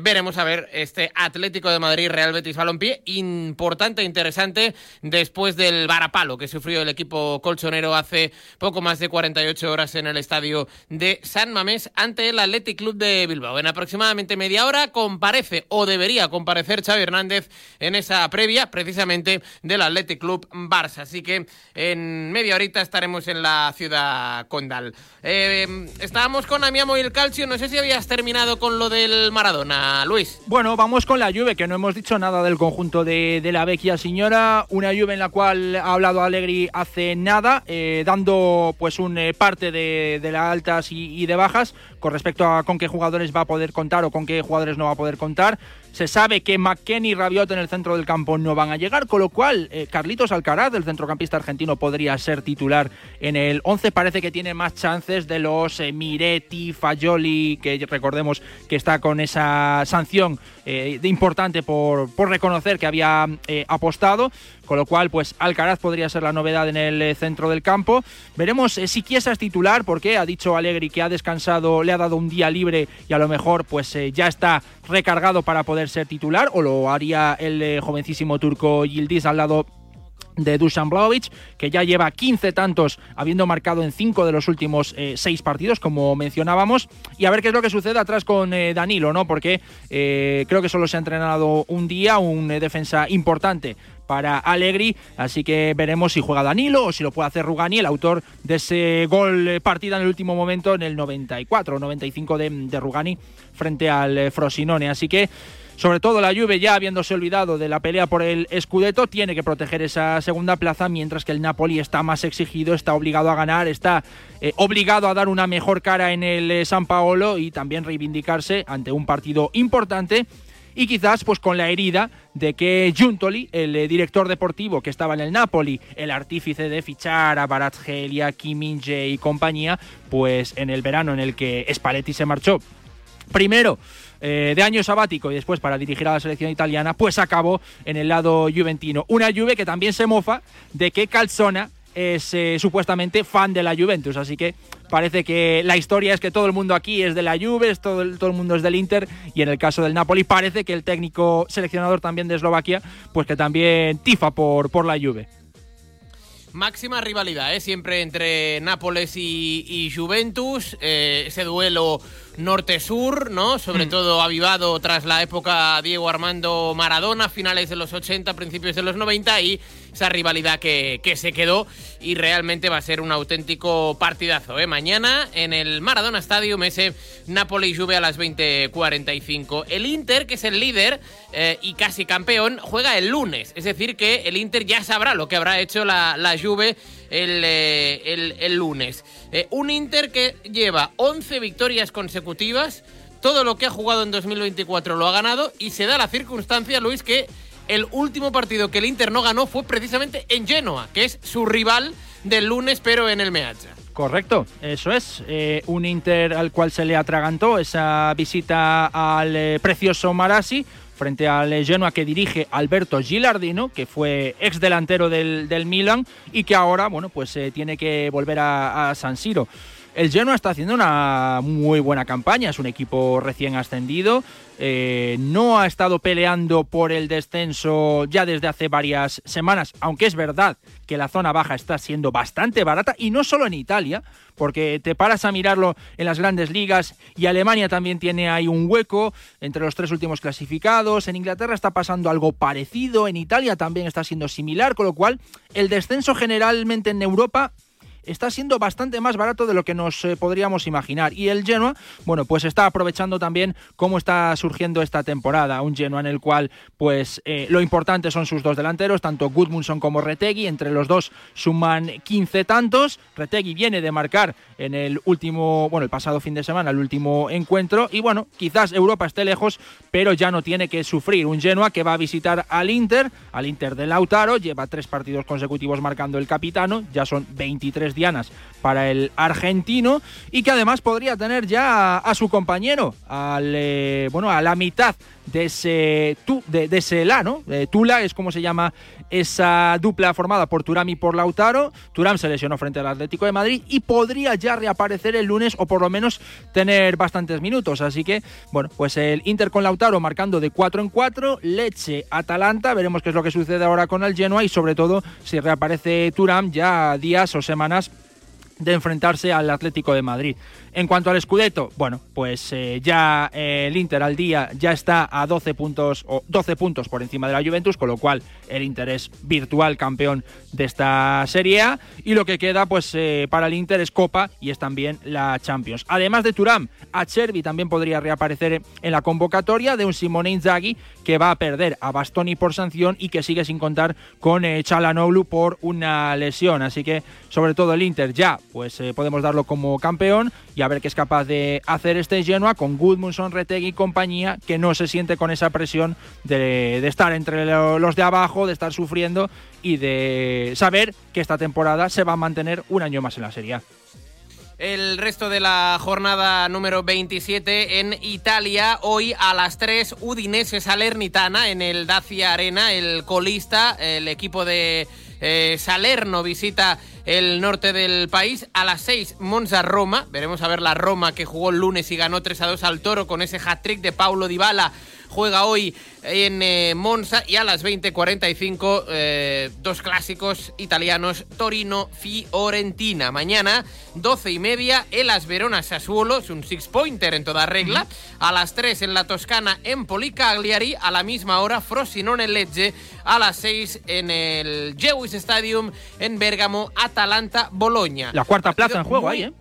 veremos a ver este Atlético de Madrid Real Betis Balompié importante e interesante después del varapalo que sufrió el equipo colchonero hace poco más de 48 horas en el estadio de San Mamés ante el Athletic Club de Bilbao. En aproximadamente media hora comparece o debería comparecer Xavi Hernández en esa previa precisamente del Athletic Club Barça. Así que en media horita estaremos en la ciudad condal. Eh, estábamos con Amiamo y el Calcio. No sé si habías terminado con lo del Maradona, Luis. Bueno, vamos con la Juve, que no hemos dicho nada del conjunto de, la vecchia señora. Una Juve en la cual ha hablado Allegri hace nada, eh, dando pues un eh, parte de, las altas y de bajas con respecto a con qué jugadores va a poder contar o con qué jugadores no va a poder contar. Se sabe que McKenny y Rabiot en el centro del campo no van a llegar, con lo cual eh, Carlitos Alcaraz, el centrocampista argentino, podría ser titular en el 11. Parece que tiene más chances de los eh, Miretti, que recordemos que está con esa sanción eh, importante por, por, reconocer que había eh, apostado. Con lo cual, pues Alcaraz podría ser la novedad en el eh, centro del campo. Veremos si Chiesa es titular, porque ha dicho Allegri que ha descansado, le ha dado un día libre y a lo mejor pues ya está recargado para poder ser titular, o lo haría el jovencísimo turco Yildiz al lado de Dusan Blaovic, que ya lleva 15 tantos, habiendo marcado en 5 de los últimos 6 eh, partidos, como mencionábamos. Y a ver qué es lo que sucede atrás con eh, Danilo, ¿no? Porque eh, creo que solo se ha entrenado un día, un defensa importante para Allegri, así que veremos si juega Danilo o si lo puede hacer Rugani, el autor de ese gol partida en el último momento en el 94 95 de, de Rugani frente al Frosinone. Así que sobre todo la Juve ya habiéndose olvidado de la pelea por el Scudetto tiene que proteger esa segunda plaza mientras que el Napoli está más exigido, está obligado a ganar, está eh, obligado a dar una mejor cara en el eh, San Paolo y también reivindicarse ante un partido importante. Y quizás pues con la herida de que Giuntoli, el eh, director deportivo que estaba en el Napoli, el artífice de fichar a Barazgelia, Kiminje y compañía, pues en el verano en el que Spalletti se marchó primero eh, de año sabático y después para dirigir a la selección italiana, pues acabó en el lado juventino. Una Juve que también se mofa de que Calzona es eh, supuestamente fan de la Juventus, así que parece que la historia es que todo el mundo aquí es de la Juve, todo el, todo el mundo es del Inter y en el caso del Napoli parece que el técnico seleccionador también de Eslovaquia, pues que también tifa por, por la Juve. Máxima rivalidad, ¿eh? siempre entre Nápoles y, y Juventus. Eh, ese duelo norte-sur, ¿no? Sobre todo avivado tras la época Diego Armando Maradona, finales de los 80, principios de los 90 y esa rivalidad que, que se quedó y realmente va a ser un auténtico partidazo. ¿eh? Mañana en el Maradona Stadium ese Napoli-Juve a las 20.45. El Inter, que es el líder eh, y casi campeón, juega el lunes. Es decir, que el Inter ya sabrá lo que habrá hecho la, la Juve el, eh, el, el lunes. Eh, un Inter que lleva 11 victorias consecutivas. Todo lo que ha jugado en 2024 lo ha ganado y se da la circunstancia, Luis, que el último partido que el Inter no ganó fue precisamente en Genoa, que es su rival del lunes, pero en el Meazza. Correcto, eso es. Eh, un Inter al cual se le atragantó esa visita al eh, precioso Marassi frente al Genoa que dirige Alberto Gilardino, que fue ex delantero del, del Milan y que ahora, bueno, pues eh, tiene que volver a, a San Siro. El Genoa está haciendo una muy buena campaña, es un equipo recién ascendido, eh, no ha estado peleando por el descenso ya desde hace varias semanas, aunque es verdad que la zona baja está siendo bastante barata y no solo en Italia, porque te paras a mirarlo en las grandes ligas y Alemania también tiene ahí un hueco entre los tres últimos clasificados, en Inglaterra está pasando algo parecido, en Italia también está siendo similar, con lo cual el descenso generalmente en Europa está siendo bastante más barato de lo que nos eh, podríamos imaginar. Y el Genoa, bueno, pues está aprovechando también cómo está surgiendo esta temporada. Un Genoa en el cual, pues, eh, lo importante son sus dos delanteros, tanto Gudmundsson como Retegui. Entre los dos suman 15 tantos. Retegui viene de marcar en el último, bueno, el pasado fin de semana, el último encuentro. Y bueno, quizás Europa esté lejos, pero ya no tiene que sufrir. Un Genoa que va a visitar al Inter, al Inter de Lautaro. Lleva tres partidos consecutivos marcando el capitano. Ya son 23 para el argentino y que además podría tener ya a, a su compañero al eh, bueno a la mitad de de, ¿no? De Tula es como se llama esa dupla formada por Turam y por Lautaro. Turam se lesionó frente al Atlético de Madrid y podría ya reaparecer el lunes o por lo menos tener bastantes minutos. Así que, bueno, pues el Inter con Lautaro marcando de 4 en 4, Leche, Atalanta, veremos qué es lo que sucede ahora con el Genoa y sobre todo si reaparece Turam ya días o semanas de enfrentarse al Atlético de Madrid. En cuanto al Scudetto, bueno, pues eh, ya eh, el Inter al día ya está a 12 puntos o 12 puntos por encima de la Juventus, con lo cual el Inter es virtual campeón de esta Serie A. Y lo que queda pues eh, para el Inter es Copa y es también la Champions. Además de Turam, Acerbi también podría reaparecer en la convocatoria de un Simone Inzaghi que va a perder a Bastoni por sanción y que sigue sin contar con eh, Chalanoglu por una lesión, así que sobre todo el Inter ya pues eh, podemos darlo como campeón a ver qué es capaz de hacer este Genoa con Gudmundsson, Retegui y compañía, que no se siente con esa presión de, estar entre los de abajo, de estar sufriendo y de saber que esta temporada se va a mantener un año más en la Serie. El resto de la jornada número 27 en Italia, hoy a las 3, Udinese Salernitana en el Dacia Arena, el colista, el equipo de eh, Salerno visita el norte del país. A las 6, Monza Roma. Veremos a ver la Roma que jugó el lunes y ganó 3 a 2 al Toro con ese hat-trick de Paulo Dybala. Juega hoy en eh, Monza y a las 20.45 eh, dos clásicos italianos Torino-Fiorentina. Mañana 12 y media Elas Verona Sassuolo, es un six pointer en toda regla. A las 3 en la Toscana Empoli Cagliari, a la misma hora Frosinone Lecce, a las 6 en el Jewish Stadium en Bergamo Atalanta Bologna. La cuarta plaza en juego muy... ahí, ¿eh?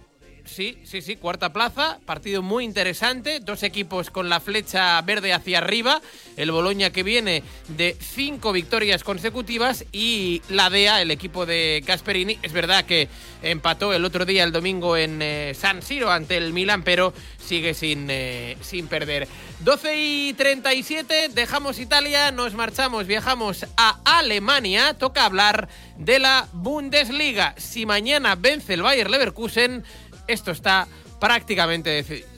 Sí, sí, sí, cuarta plaza, partido muy interesante, dos equipos con la flecha verde hacia arriba, el Boloña que viene de cinco victorias consecutivas y la DEA, el equipo de Gasperini, es verdad que empató el otro día, el domingo, en eh, San Siro ante el Milan, pero sigue sin, eh, sin perder. 12 y 37, dejamos Italia, nos marchamos, viajamos a Alemania, toca hablar de la Bundesliga. Si mañana vence el Bayer Leverkusen, esto está prácticamente decidido.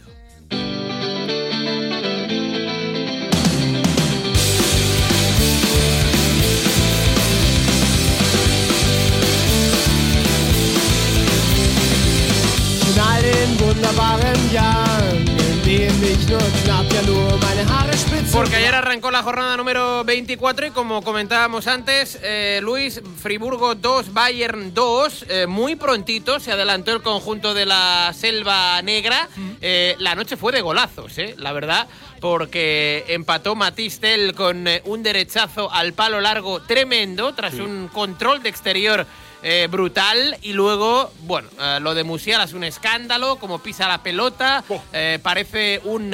Porque ayer arrancó la jornada número 24 y como comentábamos antes, eh, Luis, Friburgo 2, Bayern 2, eh, muy prontito se adelantó el conjunto de la Selva Negra. Eh, la noche fue de golazos, la verdad, porque empató Matistel con un derechazo al palo largo tremendo tras un control de exterior eh, brutal. Y luego, bueno, eh, lo de Musiala es un escándalo, como pisa la pelota, eh, parece un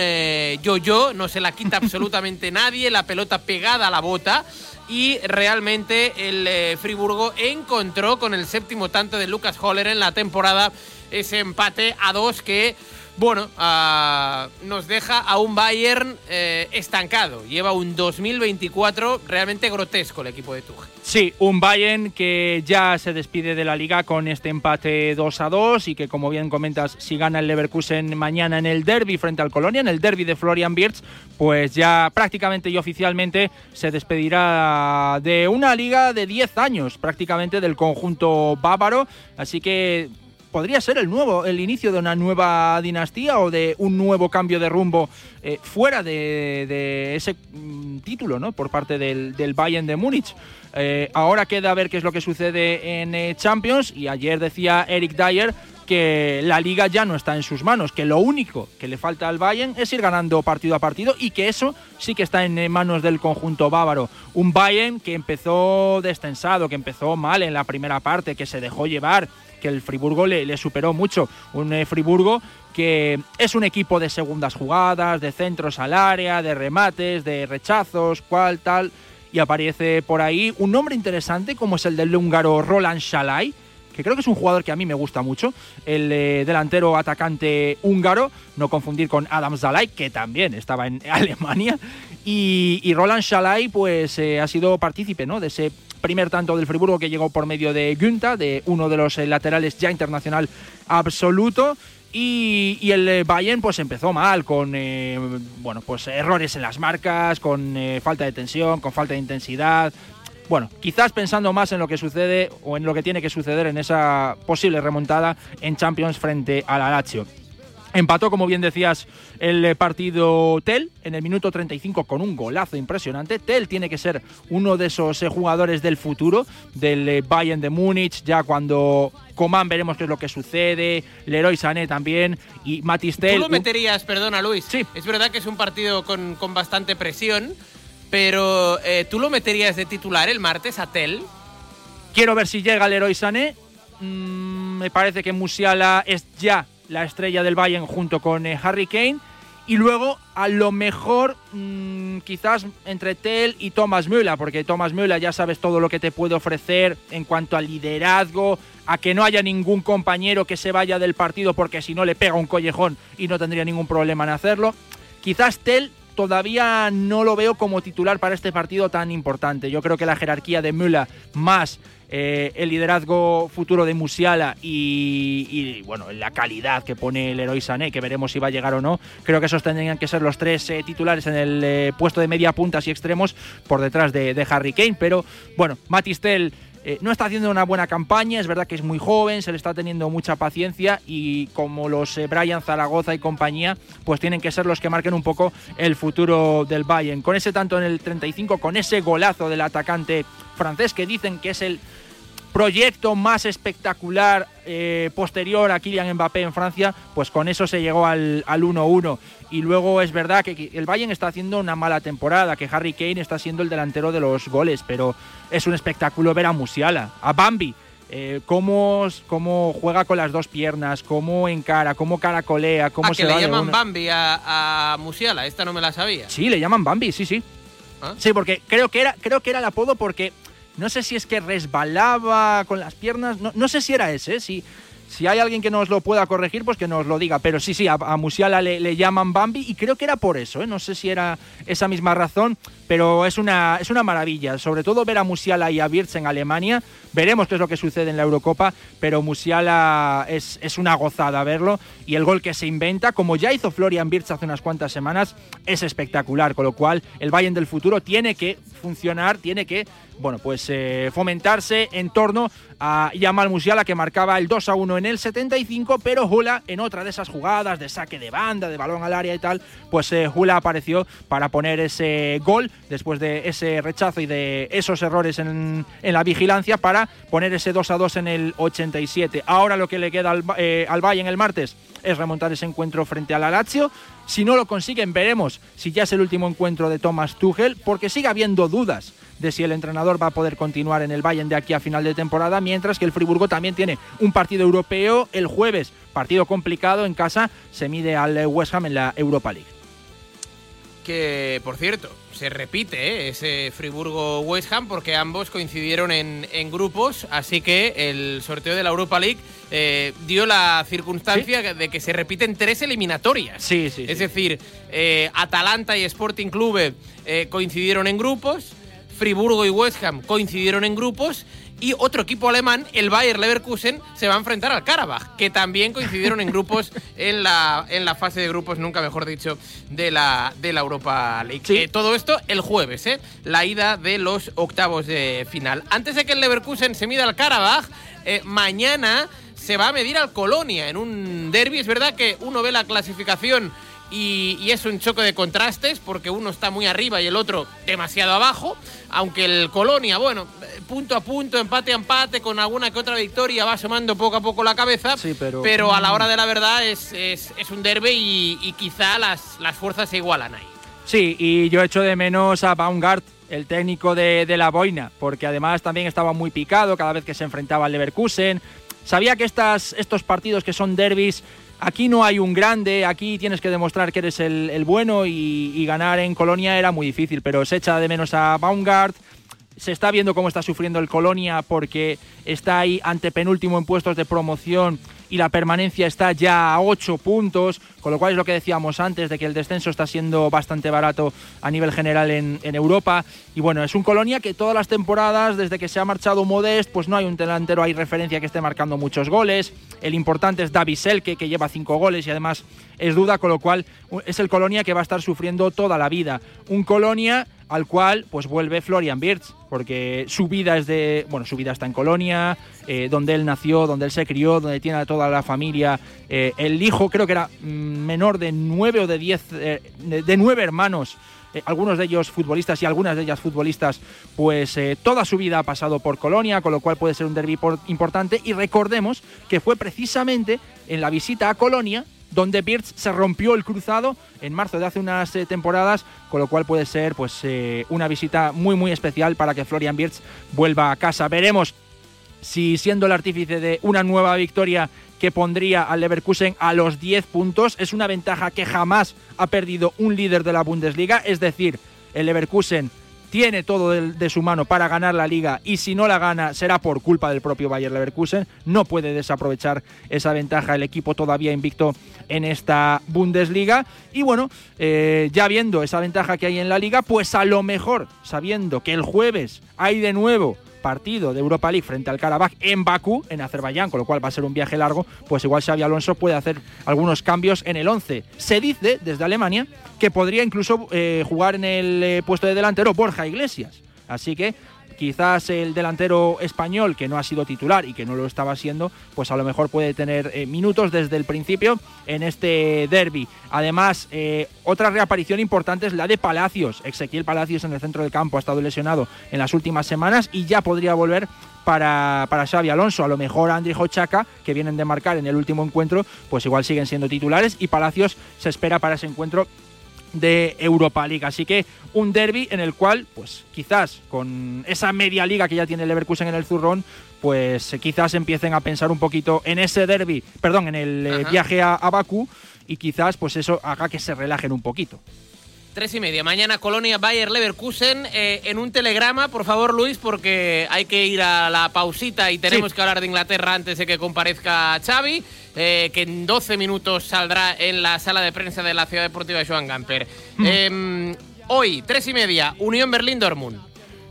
yo-yo, no se la quita absolutamente *laughs* nadie, la pelota pegada a la bota. Y realmente el Friburgo encontró con el séptimo tanto de Lucas Holler en la temporada ese empate a dos que bueno, ah, nos deja a un Bayern eh, estancado. Lleva un 2024 realmente grotesco el equipo de Tuchel. Sí, un Bayern que ya se despide de la liga con este empate 2 a 2 y que, como bien comentas, si gana el Leverkusen mañana en el derby frente al Colonia, en el derby de Florian Wirtz, pues ya prácticamente y oficialmente se despedirá de una liga de 10 años, prácticamente del conjunto bávaro. Así que podría ser el nuevo, el inicio de una nueva dinastía o de un nuevo cambio de rumbo eh, fuera de, ese mm, título, ¿no? Por parte del, Bayern de Múnich. Eh, ahora queda a ver qué es lo que sucede en eh, Champions y ayer decía Eric Dyer que la liga ya no está en sus manos, que lo único que le falta al Bayern es ir ganando partido a partido y que eso sí que está en manos del conjunto bávaro. Un Bayern que empezó descensado, que empezó mal en la primera parte, que se dejó llevar, que el Friburgo le, superó mucho. Un eh, Friburgo que es un equipo de segundas jugadas, de centros al área, de remates, de rechazos, cual, tal. Y aparece por ahí un nombre interesante como es el del húngaro Roland Shalai, que creo que es un jugador que a mí me gusta mucho, el eh, delantero atacante húngaro, no confundir con Adam Zalai, que también estaba en *laughs* Alemania, y, Roland Shalai pues eh, ha sido partícipe ¿no? de ese primer tanto del Friburgo que llegó por medio de Günta, de uno de los eh, laterales ya internacional absoluto. Y, el eh, Bayern pues empezó mal con eh, bueno pues errores en las marcas, con falta de tensión, con falta de intensidad. Bueno, quizás pensando más en lo que sucede o en lo que tiene que suceder en esa posible remontada en Champions frente al Lazio. Empató, como bien decías, el eh, partido Tel en el minuto 35 con un golazo impresionante. Tel tiene que ser uno de esos eh, jugadores del futuro del eh, Bayern de Múnich, ya cuando Coman veremos qué es lo que sucede, Leroy Sané también y Matistel. Tú lo meterías, perdona Luis, sí. es verdad que es un partido con, con bastante presión, pero ¿tú lo meterías de titular el martes a Tel? Quiero ver si llega Leroy Sané. Mm, me parece que Musiala es ya la estrella del Bayern junto con eh, Harry Kane. Y luego, a lo mejor, mm, quizás entre Tell y Thomas Müller, porque Thomas Müller ya sabes todo lo que te puede ofrecer en cuanto al liderazgo, a que no haya ningún compañero que se vaya del partido porque si no le pega un collejón y no tendría ningún problema en hacerlo. Quizás Tell todavía no lo veo como titular para este partido tan importante. Yo creo que la jerarquía de Müller más eh, el liderazgo futuro de Musiala y, bueno, la calidad que pone el héroe Sané, que veremos si va a llegar o no. Creo que esos tendrían que ser los tres eh, titulares en el eh, puesto de media puntas y extremos por detrás de, Harry Kane. Pero bueno, Matistel no está haciendo una buena campaña, es verdad que es muy joven, se le está teniendo mucha paciencia y como los Brian Zaragoza y compañía, pues tienen que ser los que marquen un poco el futuro del Bayern. Con ese tanto en el 35, con ese golazo del atacante francés que dicen que es el proyecto más espectacular eh, posterior a Kylian Mbappé en Francia, pues con eso se llegó al 1-1. Y luego es verdad que el Bayern está haciendo una mala temporada, que Harry Kane está siendo el delantero de los goles, pero es un espectáculo ver a Musiala, a Bambi. Eh, cómo, cómo, juega con las dos piernas, cómo encara, cómo caracolea, cómo ah, se que le llaman Bambi a, Musiala, esta no me la sabía. Sí, le llaman Bambi, sí, sí. ¿Ah? Sí, porque creo que era, creo que era el apodo porque no sé si es que resbalaba con las piernas, no, sé si era ese, si, si hay alguien que nos lo pueda corregir, pues que nos lo diga. Pero sí, sí, a, Musiala le, llaman Bambi y creo que era por eso, ¿eh? no sé si era esa misma razón, pero es una, es una maravilla. Sobre todo ver a Musiala y a Wirtz en Alemania. Veremos qué es lo que sucede en la Eurocopa, pero Musiala es, es una gozada verlo. Y el gol que se inventa, como ya hizo Florian Wirtz hace unas cuantas semanas, es espectacular. Con lo cual, el Bayern del futuro tiene que funcionar, tiene que bueno, pues eh, fomentarse en torno a Yamal Musiala que marcaba el 2 a 1 en el 75, pero Hula en otra de esas jugadas de saque de banda, de balón al área y tal, pues eh, Hula apareció para poner ese gol después de ese rechazo y de esos errores en, en la vigilancia para poner ese 2 a 2 en el 87. Ahora lo que le queda al, eh, al Bayern el martes es remontar ese encuentro frente al Lazio. Si no lo consiguen, veremos si ya es el último encuentro de Thomas Tuchel, porque sigue habiendo dudas de si el entrenador va a poder continuar en el Bayern de aquí a final de temporada, mientras que el Friburgo también tiene un partido europeo el jueves, partido complicado en casa, se mide al West Ham en la Europa League. Que, por cierto, se repite ¿eh? ese Friburgo-West Ham porque ambos coincidieron en, en, grupos, así que el sorteo de la Europa League eh, dio la circunstancia ¿Sí? de que se repiten tres eliminatorias. Sí, sí. Es sí. decir, eh, Atalanta y Sporting Clube coincidieron en grupos, Friburgo y West Ham coincidieron en grupos y otro equipo alemán, el Bayer Leverkusen, se va a enfrentar al Karabakh, que también coincidieron en grupos en la, en la fase de grupos, nunca mejor dicho, de la, de la Europa League. Sí. Eh, todo esto el jueves, ¿eh? la ida de los octavos de final. Antes de que el Leverkusen se mida al Karabakh, eh, mañana se va a medir al Colonia en un derby. Es verdad que uno ve la clasificación y, y, es un choque de contrastes porque uno está muy arriba y el otro demasiado abajo. Aunque el Colonia, bueno, punto a punto, empate a empate, con alguna que otra victoria, va asomando poco a poco la cabeza. Sí, pero... pero... a la hora de la verdad es, es, es un derby y, y, quizá las, las fuerzas se igualan ahí. Sí, y yo echo de menos a Baumgart, el técnico de, de la Boina, porque además también estaba muy picado cada vez que se enfrentaba al Leverkusen. Sabía que estas, estos partidos que son derbis Aquí no hay un grande, aquí tienes que demostrar que eres el, bueno y, y, ganar en Colonia era muy difícil, pero se echa de menos a Baumgart. Se está viendo cómo está sufriendo el Colonia porque está ahí ante penúltimo en puestos de promoción y la permanencia está ya a 8 puntos, con lo cual es lo que decíamos antes de que el descenso está siendo bastante barato a nivel general en, en Europa. Y bueno, es un Colonia que todas las temporadas, desde que se ha marchado Modest, pues no hay un delantero, hay referencia que esté marcando muchos goles. El importante es David Selke, que lleva 5 goles y además es duda, con lo cual es el Colonia que va a estar sufriendo toda la vida. Un Colonia al cual pues vuelve Florian Wirtz, porque su vida es de, bueno, su vida está en Colonia, eh, donde él nació, donde él se crió, donde tiene a toda la familia. Eh, el hijo creo que era menor de nueve o de diez, eh, de, nueve hermanos, algunos de ellos futbolistas y algunas de ellas futbolistas, pues toda su vida ha pasado por Colonia, con lo cual puede ser un derby importante. Y recordemos que fue precisamente en la visita a Colonia donde Birch se rompió el cruzado en marzo de hace unas eh, temporadas, con lo cual puede ser pues eh, una visita muy muy especial para que Florian Birch vuelva a casa. Veremos si siendo el artífice de una nueva victoria que pondría al Leverkusen a los 10 puntos, es una ventaja que jamás ha perdido un líder de la Bundesliga, es decir, el Leverkusen tiene todo de, su mano para ganar la liga y si no la gana será por culpa del propio Bayer Leverkusen. No puede desaprovechar esa ventaja el equipo todavía invicto en esta Bundesliga. Y bueno, eh, ya viendo esa ventaja que hay en la liga, pues a lo mejor, sabiendo que el jueves hay de nuevo partido de Europa League frente al Karabakh en Bakú, en Azerbaiyán, con lo cual va a ser un viaje largo, pues igual Xavi Alonso puede hacer algunos cambios en el 11. Se dice desde Alemania que podría incluso eh, jugar en el eh, puesto de delantero Borja Iglesias. Así que quizás el delantero español que no ha sido titular y que no lo estaba siendo, pues a lo mejor puede tener eh, minutos desde el principio en este derby. Además, eh, otra reaparición importante es la de Palacios. Ezequiel Palacios en el centro del campo ha estado lesionado en las últimas semanas y ya podría volver para, para Xavi Alonso. A lo mejor Andri Hochaca, que vienen de marcar en el último encuentro, pues igual siguen siendo titulares y Palacios se espera para ese encuentro de Europa League. Así que un derby en el cual, pues quizás con esa media liga que ya tiene Leverkusen en el zurrón, pues quizás empiecen a pensar un poquito en ese derby, perdón, en el eh, viaje a, a Bakú y quizás pues eso haga que se relajen un poquito. Tres y media. Mañana Colonia Bayer Leverkusen. Eh, en un telegrama, por favor, Luis, porque hay que ir a la pausita y tenemos sí. que hablar de Inglaterra antes de que comparezca Xavi, eh, que en 12 minutos saldrá en la sala de prensa de la Ciudad Deportiva de Joan Gamper. Mm. Eh, hoy, tres y media, Unión Berlín-Dortmund.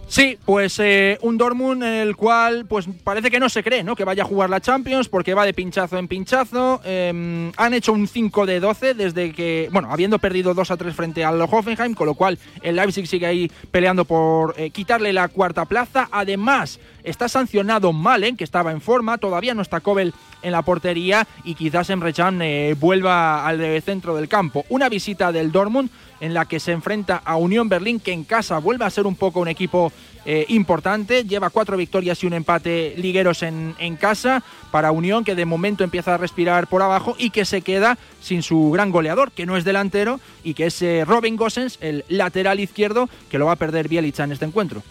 Sí, pues eh, un Dortmund en el cual pues parece que no se cree, ¿no? Que vaya a jugar la Champions porque va de pinchazo en pinchazo. Em, han hecho un 5 de 12 desde que, bueno, habiendo perdido 2 a 3 frente al Hoffenheim, con lo cual el Leipzig sigue ahí peleando por eh, quitarle la cuarta plaza. Además, está sancionado Malen, que estaba en forma, todavía no está Kobel en la portería y quizás Emre Can eh, vuelva al centro del campo. Una visita del Dortmund en la que se enfrenta a Unión Berlín, que en casa vuelve a ser un poco un equipo eh, importante. Lleva cuatro victorias y un empate ligueros en, en, casa para Unión, que de momento empieza a respirar por abajo y que se queda sin su gran goleador, que no es delantero y que es eh, Robin Gosens, el lateral izquierdo, que lo va a perder Bielica en este encuentro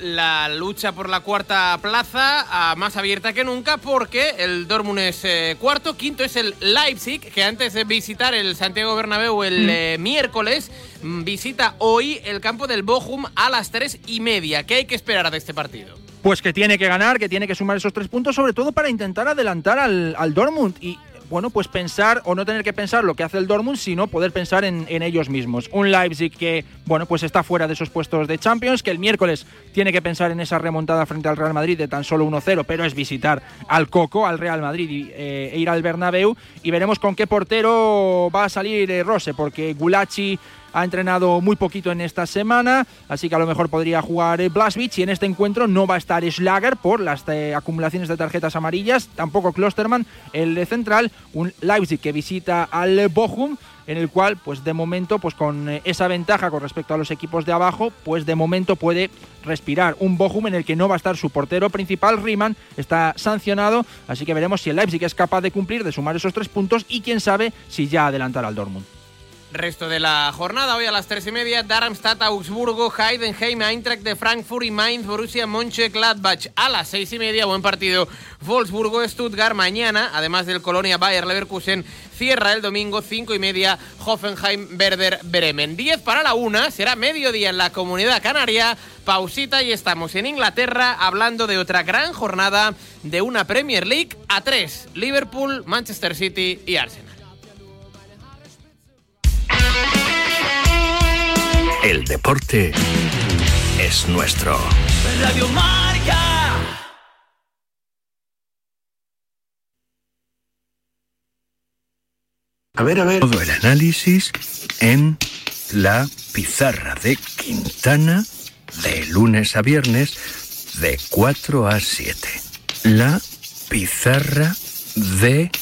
la lucha por la cuarta plaza más abierta que nunca porque el Dortmund es eh, cuarto, quinto es el Leipzig que antes de visitar el Santiago Bernabéu el mm. eh, miércoles mm, visita hoy el campo del Bochum a las tres y media. ¿Qué hay que esperar de este partido? Pues que tiene que ganar, que tiene que sumar esos tres puntos, sobre todo para intentar adelantar al, al Dortmund. Y bueno, pues pensar o no tener que pensar lo que hace el Dortmund, sino poder pensar en, ellos mismos. Un Leipzig que, bueno, pues está fuera de esos puestos de Champions, que el miércoles tiene que pensar en esa remontada frente al Real Madrid de tan solo 1-0, pero es visitar al Coco, al Real Madrid eh, e ir al Bernabéu y veremos con qué portero va a salir eh, Rose, porque Gulachi ha entrenado muy poquito en esta semana, así que a lo mejor podría jugar eh, Blaswich y en este encuentro no va a estar Schlager por las eh, acumulaciones de tarjetas amarillas, tampoco Klosterman, el de central, un Leipzig que visita al Bochum en el cual pues de momento pues con eh, esa ventaja con respecto a los equipos de abajo pues de momento puede respirar. Un Bochum en el que no va a estar su portero principal Riemann está sancionado así que veremos si el Leipzig es capaz de cumplir de sumar esos tres puntos y quién sabe si ya adelantar al Dortmund Resto de la jornada, hoy a las tres y media, Darmstadt, Augsburgo, Heidenheim, Eintracht de Frankfurt y Mainz, Borussia Mönchengladbach. A las seis y media, buen partido, Wolfsburgo, Stuttgart. Mañana, además del Colonia Bayer Leverkusen, cierra el domingo, cinco y media, Hoffenheim, Werder, Bremen. Diez para la una, será mediodía en la Comunidad Canaria. Pausita y estamos en Inglaterra hablando de otra gran jornada de una Premier League a tres. Liverpool, Manchester City y Arsenal. El deporte es nuestro. Radio Marca. A ver, a ver. Todo el análisis en la pizarra de Quintana de lunes a viernes de 4 a 7. La pizarra de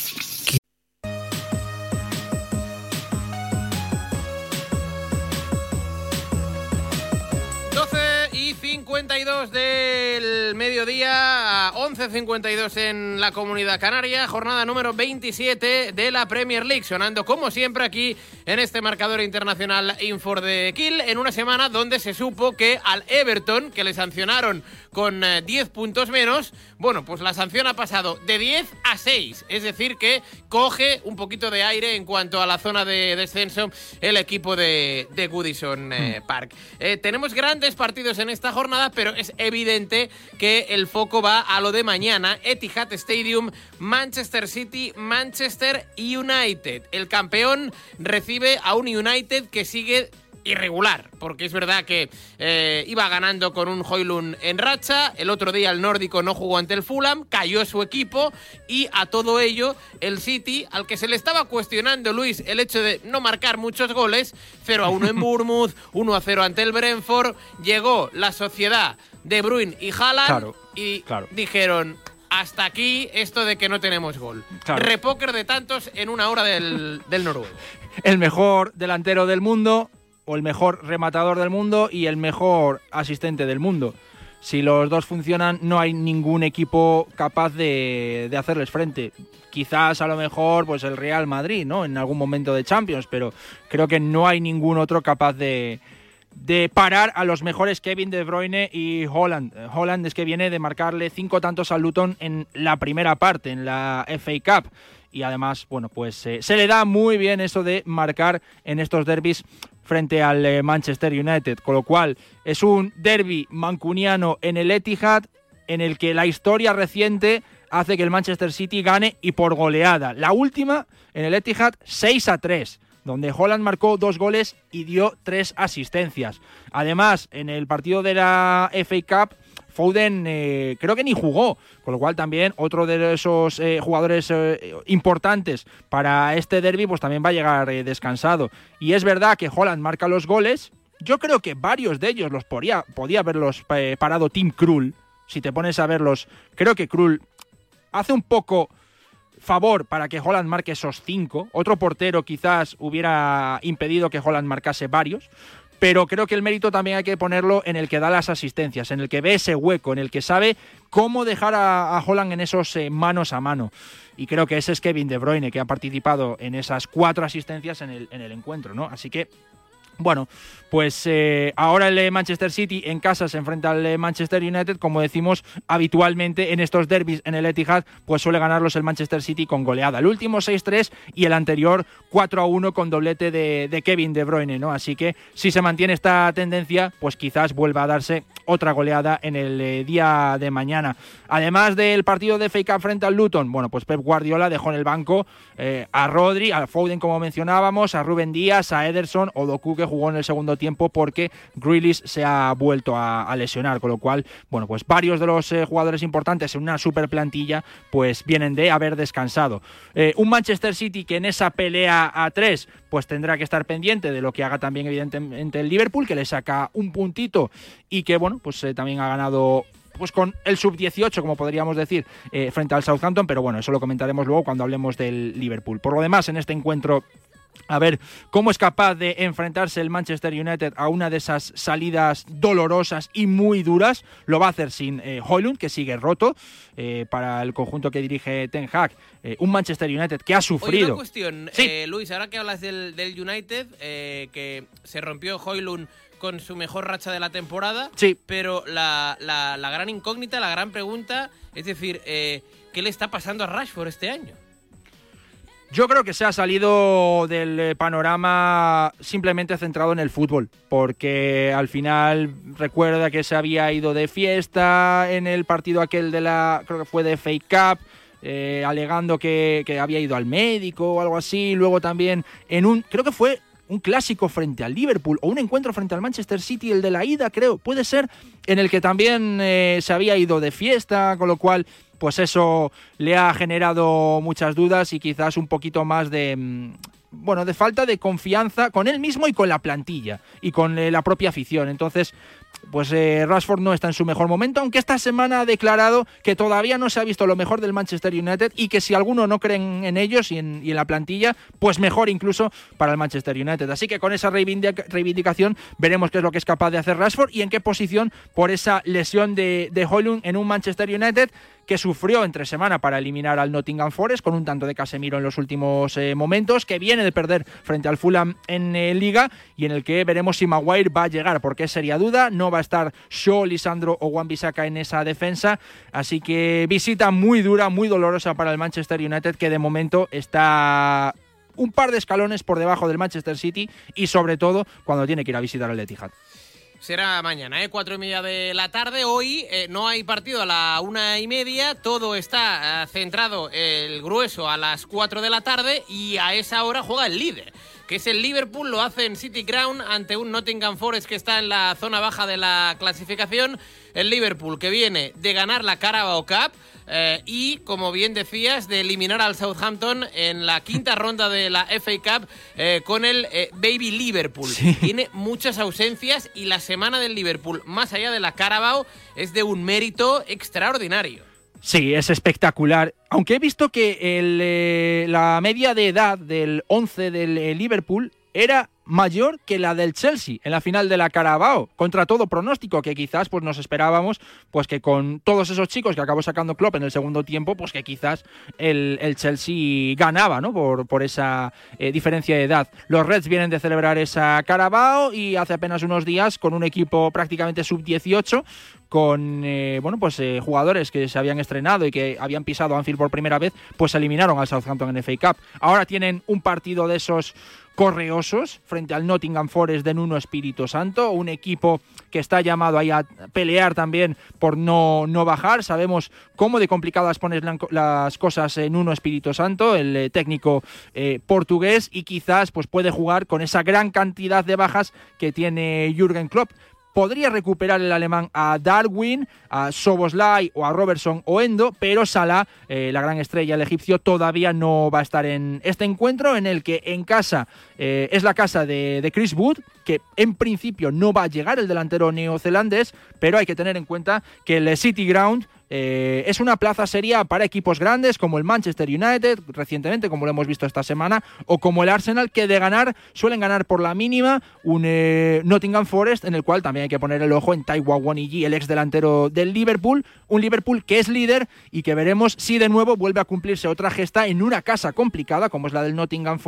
12.52 en la Comunidad Canaria, jornada número 27 de la Premier League, sonando como siempre aquí en este marcador internacional Infor de Kill, en una semana donde se supo que al Everton, que le sancionaron con eh, 10 puntos menos, bueno, pues la sanción ha pasado de 10 a 6, es decir que coge un poquito de aire en cuanto a la zona de descenso el equipo de, de Goodison eh, hmm. Park. Eh, tenemos grandes partidos en esta jornada, pero es evidente que el foco va a lo de mañana, Etihad Stadium, Manchester City, Manchester United. El campeón recibe a un United que sigue irregular, porque es verdad que eh, iba ganando con un Hoylund en racha, el otro día el nórdico no jugó ante el Fulham, cayó su equipo y a todo ello el City, al que se le estaba cuestionando Luis el hecho de no marcar muchos goles, 0 a 1 en *laughs* Bournemouth, 1 a 0 ante el Brentford, llegó la sociedad de Bruin y Haaland y dijeron hasta aquí esto de que no tenemos gol. Repóker de tantos en una hora del, del noruego. *laughs* El mejor delantero del mundo, o el mejor rematador del mundo y el mejor asistente del mundo. Si los dos funcionan, no hay ningún equipo capaz de, hacerles frente. Quizás a lo mejor pues el Real Madrid, ¿no? En algún momento de Champions, pero creo que no hay ningún otro capaz de, de parar a los mejores Kevin De Bruyne y Holland. Holland es que viene de marcarle cinco tantos al Luton en la primera parte, en la FA Cup y además, bueno, pues eh, se le da muy bien eso de marcar en estos derbis frente al eh, Manchester United, con lo cual es un derby mancuniano en el Etihad en el que la historia reciente hace que el Manchester City gane y por goleada. La última en el Etihad 6 a 3. donde Holland marcó dos goles y dio tres asistencias. Además, en el partido de la FA Cup, Foden eh, creo que ni jugó, con lo cual también otro de esos eh, jugadores eh, importantes para este derby pues también va a llegar descansado. Y es verdad que Holland marca los goles, yo creo que varios de ellos los podía, podía haberlos parado Tim Krul, si te pones a verlos, creo que Krul hace un poco favor para que Holland marque esos cinco. Otro portero quizás hubiera impedido que Holland marcase varios pero creo que el mérito también hay que ponerlo en el que da las asistencias, en el que ve ese hueco, en el que sabe cómo dejar a, Holland en esos eh, manos a mano. Y creo que ese es Kevin De Bruyne, que ha participado en esas cuatro asistencias en el, en el encuentro, ¿no? Así que bueno, pues eh, ahora el Manchester City en casa se enfrenta al eh, Manchester United, como decimos habitualmente en estos derbis en el Etihad, pues suele ganarlos el Manchester City con goleada. El último 6-3 y el anterior 4-1 con doblete de, Kevin De Bruyne, ¿no? Así que si se mantiene esta tendencia, pues quizás vuelva a darse otra goleada en el eh, día de mañana. Además del partido de FA frente al Luton, bueno, pues Pep Guardiola dejó en el banco a Rodri, a Foden como mencionábamos, a Rubén Díaz, a Ederson o Doku jugó en el segundo tiempo porque Grealish se ha vuelto a, lesionar, con lo cual, bueno, pues varios de los eh, jugadores importantes en una super plantilla pues vienen de haber descansado. Eh, un Manchester City que en esa pelea a tres pues tendrá que estar pendiente de lo que haga también evidentemente el Liverpool, que le saca un puntito y que, bueno, pues eh, también ha ganado pues con el sub-18, como podríamos decir, frente al Southampton, pero bueno, eso lo comentaremos luego cuando hablemos del Liverpool. Por lo demás, en este encuentro a ver cómo es capaz de enfrentarse el Manchester United a una de esas salidas dolorosas y muy duras. Lo va a hacer sin eh, Hoylund, que sigue roto eh, para el conjunto que dirige Ten Hag. Eh, un Manchester United que ha sufrido. una cuestión, Luis, ahora que hablas del, United, que se rompió Hoylund con su mejor racha de la temporada. Sí. Pero la, la gran incógnita, la gran pregunta, es decir, ¿qué le está pasando a Rashford este año? Yo creo que se ha salido del eh, panorama simplemente centrado en el fútbol, porque al final recuerda que se había ido de fiesta en el partido aquel de la, creo que fue de Fake Cup, eh, alegando que, había ido al médico o algo así, luego también en un, creo que fue un clásico frente al Liverpool o un encuentro frente al Manchester City, el de la ida, creo, puede ser, en el que también eh, se había ido de fiesta, con lo cual pues eso le ha generado muchas dudas y quizás un poquito más de mm, bueno, de falta de confianza con él mismo y con la plantilla y con eh, la propia afición. Entonces, pues eh, Rashford no está en su mejor momento, aunque esta semana ha declarado que todavía no se ha visto lo mejor del Manchester United y que si alguno no creen en ellos y en, la plantilla, pues mejor incluso para el Manchester United. Así que con esa reivindicación veremos qué es lo que es capaz de hacer Rashford y en qué posición por esa lesión de, de en un Manchester United que sufrió entre semana para eliminar al Nottingham Forest con un tanto de Casemiro en los últimos eh, momentos, que viene de perder frente al Fulham en eh, Liga y en el que veremos si Maguire va a llegar, porque sería duda, no va a estar Shaw, Lisandro o Juan Bisaca en esa defensa, así que visita muy dura, muy dolorosa para el Manchester United, que de momento está un par de escalones por debajo del Manchester City y sobre todo cuando tiene que ir a visitar el Etihad. Será mañana, ¿eh? Cuatro y media de la tarde. Hoy eh, no hay partido a la una y media. Todo está eh, centrado el grueso a las cuatro de la tarde y a esa hora juega el líder que es el Liverpool, lo hace en City Ground ante un Nottingham Forest que está en la zona baja de la clasificación. El Liverpool que viene de ganar la Carabao Cup eh, y, como bien decías, de eliminar al Southampton en la quinta *laughs* ronda de la FA Cup eh, con el eh, Baby Liverpool. Tiene muchas ausencias y la semana del Liverpool, más allá de la Carabao, es de un mérito extraordinario. Sí, es espectacular. Aunque he visto que la media de edad del 11 del Liverpool era mayor que la del Chelsea en la final de la Carabao, contra todo pronóstico que quizás pues nos esperábamos pues que con todos esos chicos que acabó sacando Klopp en el segundo tiempo, pues que quizás el, Chelsea ganaba, ¿no? Por, por esa eh, diferencia de edad. Los Reds vienen de celebrar esa Carabao y hace apenas unos días con un equipo prácticamente sub-18 con eh, bueno pues eh, jugadores que se habían estrenado y que habían pisado Anfield por primera vez, pues eliminaron al Southampton en FA Cup. Ahora tienen un partido de esos correosos frente al Nottingham Forest de Nuno Espíritu Santo, un equipo que está llamado ahí a pelear también por no, no bajar. Sabemos cómo de complicadas pones las cosas en Nuno Espíritu Santo, el eh, técnico eh, portugués, y quizás pues, puede jugar con esa gran cantidad de bajas que tiene Jürgen Klopp podría recuperar el alemán a Darwin, a Soboslai o a Robertson o Endo, pero Salah, eh, la gran estrella, el egipcio, todavía no va a estar en este encuentro en el que en casa eh, es la casa de, de, Chris Wood, que en principio no va a llegar el delantero neozelandés, pero hay que tener en cuenta que el City Ground eh, es una plaza seria para equipos grandes como el Manchester United, recientemente, como lo hemos visto esta semana, o como el Arsenal, que de ganar suelen ganar por la mínima un eh, Nottingham Forest, en el cual también hay que poner el ojo en Taiwan Wanigi, el ex delantero del Liverpool, un Liverpool que es líder y que veremos si de nuevo vuelve a cumplirse otra gesta en una casa complicada como es la del Nottingham Forest.